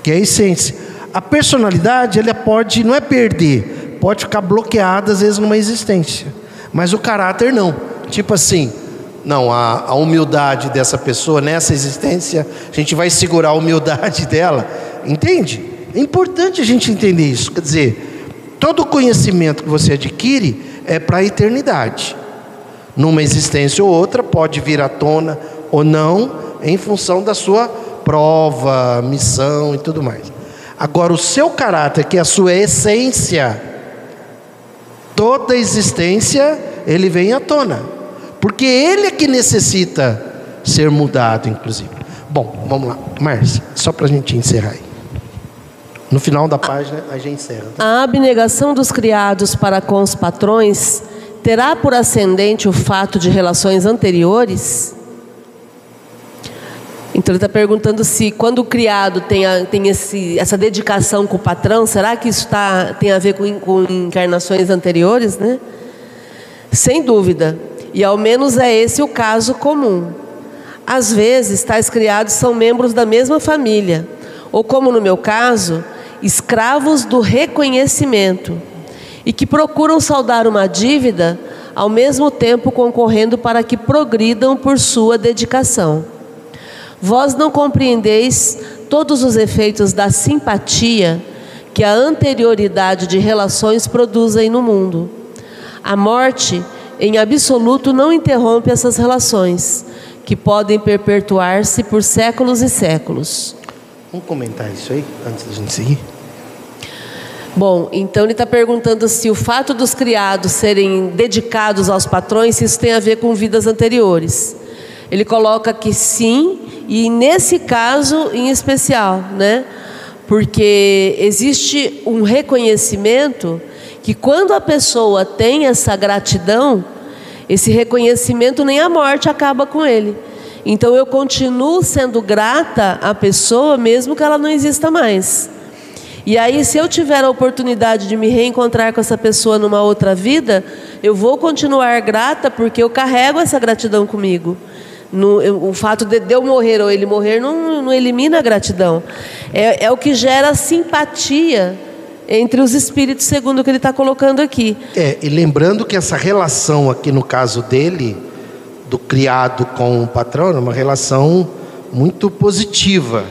que é a essência. A personalidade, ela pode, não é perder, pode ficar bloqueada às vezes numa existência, mas o caráter não. Tipo assim, Não, a, a humildade dessa pessoa nessa existência, a gente vai segurar a humildade dela. Entende? É importante a gente entender isso. Quer dizer, todo conhecimento que você adquire é para a eternidade. Numa existência ou outra, pode vir à tona ou não, em função da sua prova, missão e tudo mais. Agora, o seu caráter, que é a sua essência, toda existência, ele vem à tona. Porque ele é que necessita ser mudado, inclusive. Bom, vamos lá. Márcia, só para a gente encerrar aí. No final da página, a gente encerra. Tá? A abnegação dos criados para com os patrões terá por ascendente o fato de relações anteriores? Então ele está perguntando se quando o criado tem, a, tem esse, essa dedicação com o patrão, será que isso tá, tem a ver com, com encarnações anteriores, né? Sem dúvida. E ao menos é esse o caso comum. Às vezes, tais criados são membros da mesma família, ou como no meu caso, escravos do reconhecimento, e que procuram saldar uma dívida, ao mesmo tempo concorrendo para que progridam por sua dedicação. Vós não compreendeis todos os efeitos da simpatia que a anterioridade de relações produzem no mundo. A morte, em absoluto, não interrompe essas relações, que podem perpetuar-se por séculos e séculos. Vamos comentar isso aí, antes da gente seguir? Bom, então ele está perguntando se o fato dos criados serem dedicados aos patrões, se isso tem a ver com vidas anteriores. Ele coloca que sim, e nesse caso em especial, né? Porque existe um reconhecimento que quando a pessoa tem essa gratidão, esse reconhecimento nem a morte acaba com ele. Então eu continuo sendo grata à pessoa mesmo que ela não exista mais. E aí, se eu tiver a oportunidade de me reencontrar com essa pessoa numa outra vida, eu vou continuar grata porque eu carrego essa gratidão comigo. No, o fato de eu morrer ou ele morrer não, não elimina a gratidão. É, é o que gera simpatia entre os espíritos, segundo o que ele está colocando aqui. É, e lembrando que essa relação aqui no caso dele, do criado com o patrão, é uma relação muito positiva.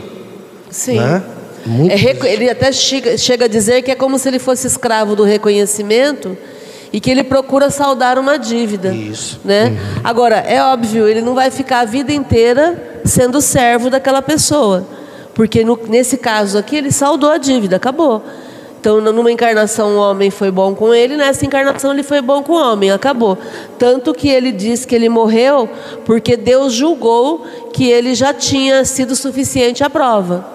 Sim. Né? Muito é, ele até chega, chega a dizer que é como se ele fosse escravo do reconhecimento e que ele procura saldar uma dívida. Isso. Né? Uhum. Agora, é óbvio, ele não vai ficar a vida inteira sendo servo daquela pessoa. Porque no, nesse caso aqui, ele saldou a dívida, acabou. Então, numa encarnação, o homem foi bom com ele, nessa encarnação, ele foi bom com o homem, acabou. Tanto que ele diz que ele morreu porque Deus julgou que ele já tinha sido suficiente à prova.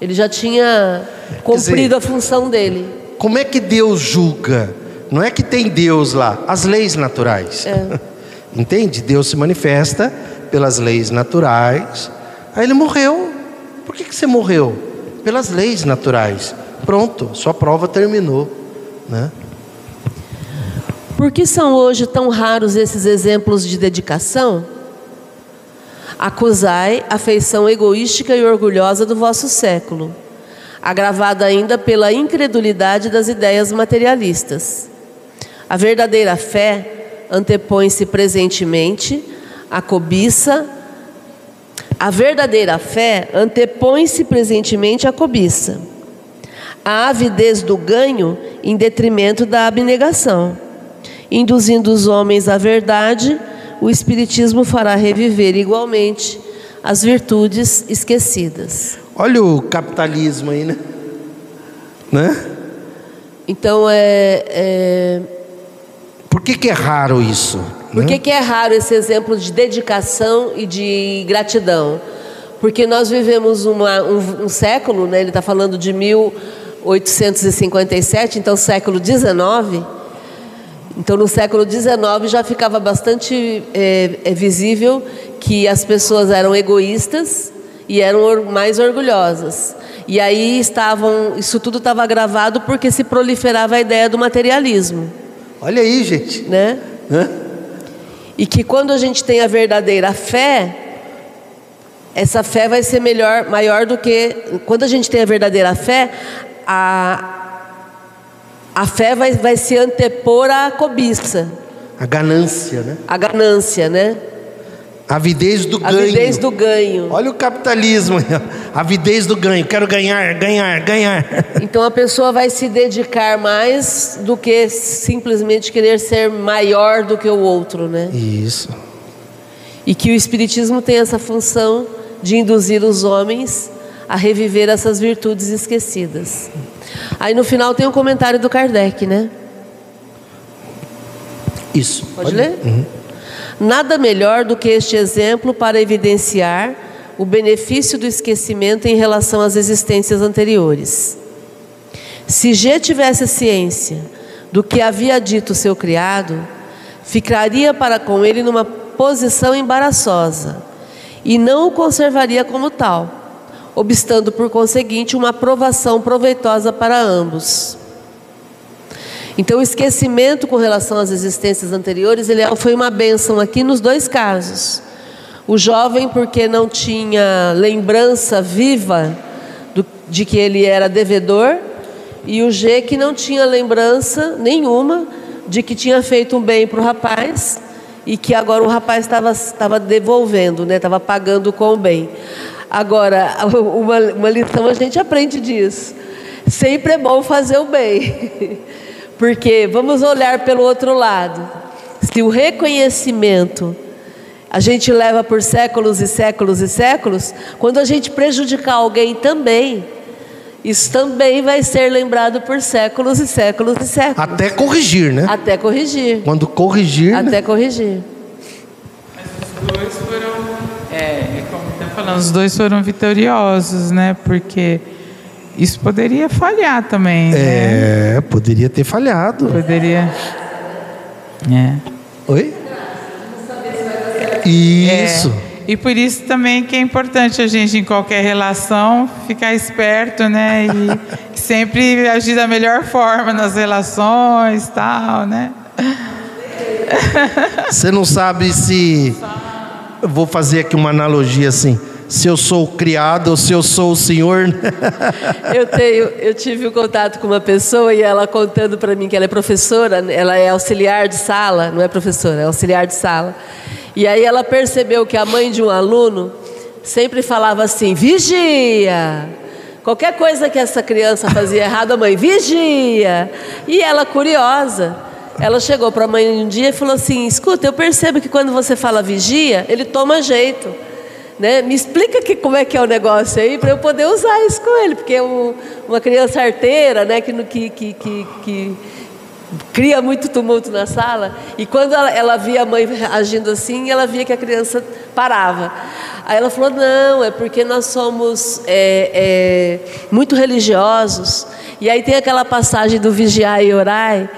Ele já tinha cumprido dizer, a função dele. Como é que Deus julga? Não é que tem Deus lá, as leis naturais. É. Entende? Deus se manifesta pelas leis naturais. Aí ele morreu. Por que, que você morreu? Pelas leis naturais. Pronto, sua prova terminou. Né? Por que são hoje tão raros esses exemplos de dedicação? Acusai a feição egoística e orgulhosa do vosso século, agravada ainda pela incredulidade das ideias materialistas. A verdadeira fé antepõe-se presentemente à cobiça. A verdadeira fé antepõe-se presentemente à cobiça, à avidez do ganho em detrimento da abnegação. Induzindo os homens à verdade, o Espiritismo fará reviver igualmente as virtudes esquecidas. Olha o capitalismo aí, né? né? Então é, é por que, que é raro isso? Por que, né? que é raro esse exemplo de dedicação e de gratidão? Porque nós vivemos uma, um, um século, né? ele está falando de 1857, então século XIX. Então, no século XIX já ficava bastante é, é visível que as pessoas eram egoístas e eram mais orgulhosas. E aí estavam, isso tudo estava gravado porque se proliferava a ideia do materialismo. Olha aí, gente. Né? Hã? E que quando a gente tem a verdadeira fé, essa fé vai ser melhor, maior do que quando a gente tem a verdadeira fé, a a fé vai, vai se antepor à cobiça. A ganância, né? A ganância, né? Avidez do ganho. Avidez do ganho. Olha o capitalismo. Avidez do ganho. Quero ganhar, ganhar, ganhar. Então a pessoa vai se dedicar mais do que simplesmente querer ser maior do que o outro, né? Isso. E que o Espiritismo tem essa função de induzir os homens a reviver essas virtudes esquecidas. Aí no final tem um comentário do Kardec, né? Isso. Pode, Pode ler? Uhum. Nada melhor do que este exemplo para evidenciar o benefício do esquecimento em relação às existências anteriores. Se G tivesse ciência do que havia dito seu criado, ficaria para com ele numa posição embaraçosa e não o conservaria como tal, obstando por conseguinte uma aprovação proveitosa para ambos. Então, o esquecimento com relação às existências anteriores, ele foi uma bênção aqui nos dois casos. O jovem, porque não tinha lembrança viva do, de que ele era devedor, e o G, que não tinha lembrança nenhuma de que tinha feito um bem para o rapaz e que agora o rapaz estava devolvendo, né? estava pagando com o bem. Agora, uma, uma lição a gente aprende disso. Sempre é bom fazer o bem. Porque vamos olhar pelo outro lado. Se o reconhecimento a gente leva por séculos e séculos e séculos, quando a gente prejudicar alguém também, isso também vai ser lembrado por séculos e séculos e séculos. Até corrigir, né? Até corrigir. Quando corrigir. Até né? corrigir. Mas os dois foram, é, é como está falando, os dois foram vitoriosos, né? Porque isso poderia falhar também. Né? É, poderia ter falhado. Poderia. É. Oi? Isso. É. E por isso também que é importante a gente, em qualquer relação, ficar esperto, né? E sempre agir da melhor forma nas relações tal, né? Você não sabe se. Eu vou fazer aqui uma analogia assim se eu sou criado ou se eu sou o Senhor. eu tenho, eu tive um contato com uma pessoa e ela contando para mim que ela é professora, ela é auxiliar de sala, não é professora, é auxiliar de sala. E aí ela percebeu que a mãe de um aluno sempre falava assim: vigia. Qualquer coisa que essa criança fazia errado, a mãe vigia. E ela curiosa, ela chegou para a mãe um dia e falou assim: escuta, eu percebo que quando você fala vigia, ele toma jeito. Né? Me explica que, como é que é o negócio aí para eu poder usar isso com ele, porque é um, uma criança arteira, né, que, que, que, que, que cria muito tumulto na sala. E quando ela, ela, via a mãe agindo assim, ela via que a criança parava. Aí ela falou: não, é porque nós somos é, é, muito religiosos. E aí tem aquela passagem do vigiar e orar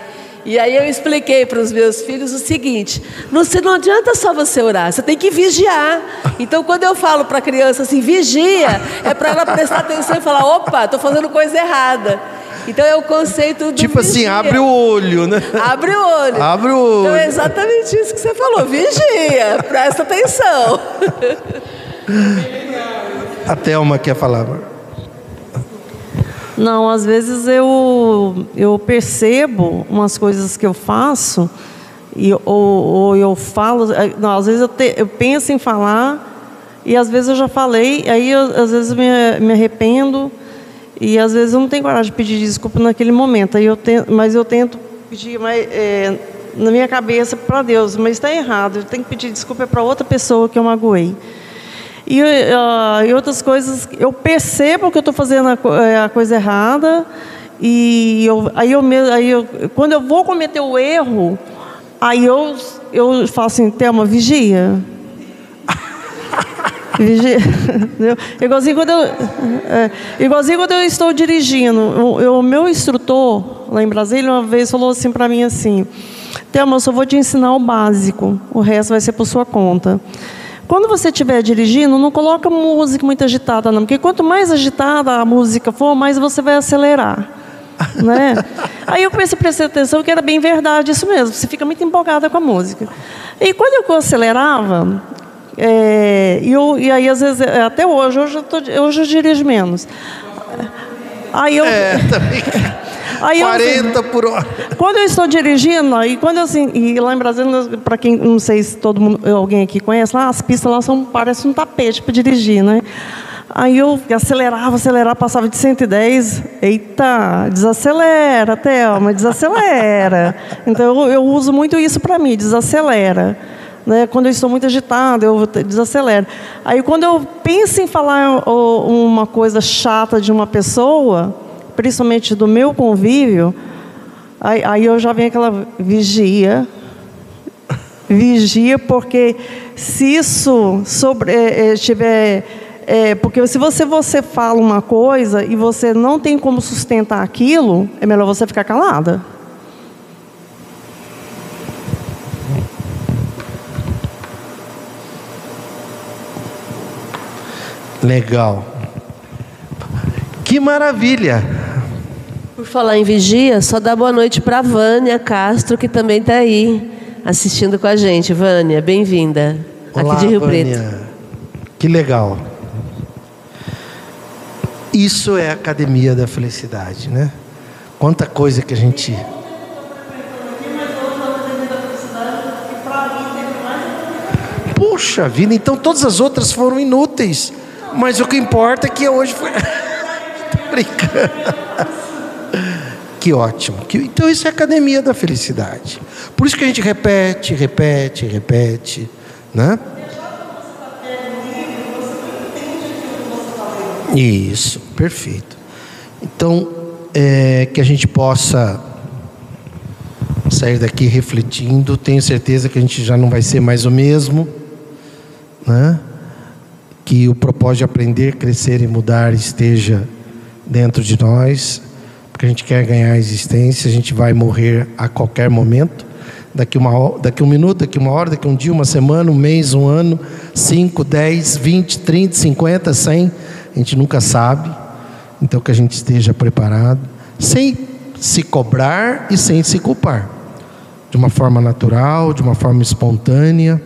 e aí eu expliquei para os meus filhos o seguinte: não, não adianta só você orar, você tem que vigiar. Então, quando eu falo para a criança assim, vigia, é para ela prestar atenção e falar: opa, estou fazendo coisa errada. Então é o conceito do Tipo assim, vigia. assim, abre o olho, né? Abre o olho. Abre o olho. Então é exatamente isso que você falou. Vigia, presta atenção. A Thelma quer falar. Não, às vezes eu, eu percebo umas coisas que eu faço e, ou, ou eu falo, é, não, às vezes eu, te, eu, penso em falar e às vezes eu já falei, aí eu, às vezes me, me arrependo e às vezes eu não tenho coragem de pedir desculpa naquele momento, aí eu tento, mas eu tento pedir mais, é, na minha cabeça para Deus, mas está errado, eu tenho que pedir desculpa para outra pessoa que eu magoei. E, uh, e outras coisas, eu percebo que eu estou fazendo a, é, a, coisa errada. E eu, aí, eu, aí eu, quando eu vou cometer o erro, aí eu, eu falo assim, Thelma, vigia. vigia. igualzinho, quando eu, é, igualzinho quando eu estou dirigindo. O meu instrutor, lá em Brasília, uma vez falou assim para mim assim, Thelma, eu só vou te ensinar o básico, o resto vai ser por sua conta. Quando você estiver dirigindo, não coloca música muito agitada, não, porque quanto mais agitada a música for, mais você vai acelerar. né? Aí eu comecei a prestar atenção que era bem verdade isso mesmo, você fica muito empolgada com a música. E quando eu acelerava, é, e, eu, e aí às vezes, até hoje, hoje eu, tô, hoje eu dirijo menos. Aí eu. É, também. Aí eu, assim, 40 por hora. Quando eu estou dirigindo, e quando eu, assim, e lá em Brasília, para quem não sei se todo mundo, alguém aqui conhece, lá as pistas lá são parecem um tapete para dirigir, né? Aí eu acelerava, acelerava, passava de 110. Eita, desacelera, Thelma, desacelera. Então eu, eu uso muito isso para mim, desacelera. Né? Quando eu estou muito agitada, eu desacelero. Aí quando eu penso em falar uma coisa chata de uma pessoa, principalmente do meu convívio, aí, aí eu já venho aquela vigia. Vigia, porque se isso sobre, é, tiver. É, porque se você, você fala uma coisa e você não tem como sustentar aquilo, é melhor você ficar calada. Legal. Que maravilha. Por falar em vigia, só dá boa noite para Vânia Castro, que também está aí assistindo com a gente. Vânia, bem-vinda. Aqui de Rio Vânia. Preto. Que legal. Isso é a academia da felicidade, né? Quanta coisa que a gente. Puxa vida, então todas as outras foram inúteis. Mas o que importa é que hoje foi. brincando. Que ótimo. Então isso é academia da felicidade. Por isso que a gente repete, repete, repete, né? Isso, perfeito. Então, é, que a gente possa sair daqui refletindo. Tenho certeza que a gente já não vai ser mais o mesmo, né? que o propósito de aprender, crescer e mudar esteja dentro de nós, porque a gente quer ganhar a existência, a gente vai morrer a qualquer momento, daqui, uma, daqui um minuto, daqui uma hora, daqui um dia, uma semana, um mês, um ano, 5, 10, 20, 30, 50, 100, a gente nunca sabe, então que a gente esteja preparado, sem se cobrar e sem se culpar, de uma forma natural, de uma forma espontânea,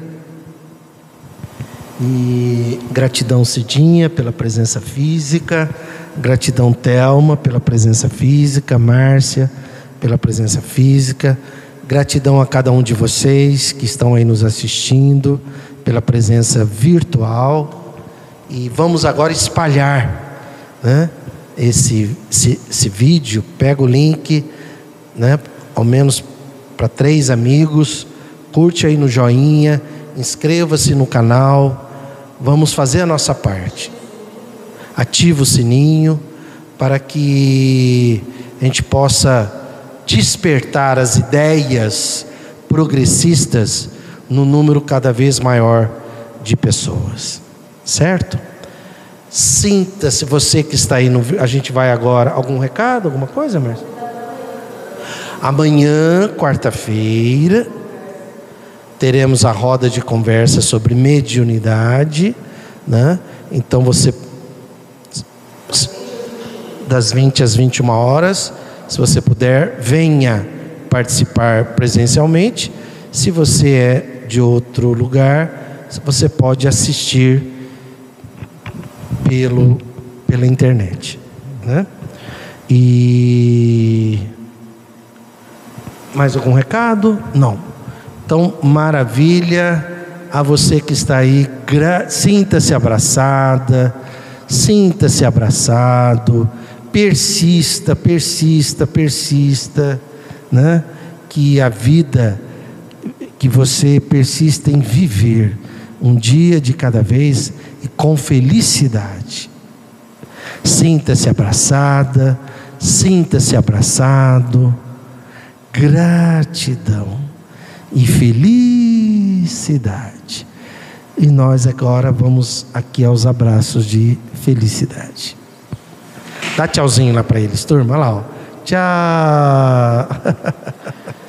e gratidão Cidinha pela presença física, gratidão Telma pela presença física, Márcia pela presença física, gratidão a cada um de vocês que estão aí nos assistindo pela presença virtual. E vamos agora espalhar né, esse, esse, esse vídeo. Pega o link, né, ao menos para três amigos, curte aí no joinha, inscreva-se no canal vamos fazer a nossa parte. Ativa o sininho para que a gente possa despertar as ideias progressistas no número cada vez maior de pessoas. Certo? Sinta-se você que está aí no, a gente vai agora algum recado, alguma coisa, Márcio? Amanhã, quarta-feira, teremos a roda de conversa sobre mediunidade, né? Então você das 20 às 21 horas, se você puder, venha participar presencialmente. Se você é de outro lugar, você pode assistir pelo pela internet, né? E mais algum recado? Não. Então, maravilha a você que está aí, sinta-se abraçada, sinta-se abraçado, persista, persista, persista, né? Que a vida, que você persista em viver um dia de cada vez e com felicidade. Sinta-se abraçada, sinta-se abraçado. Gratidão e felicidade. E nós agora vamos aqui aos abraços de felicidade. Dá tchauzinho lá para eles, turma. Olha lá, ó. Tchau.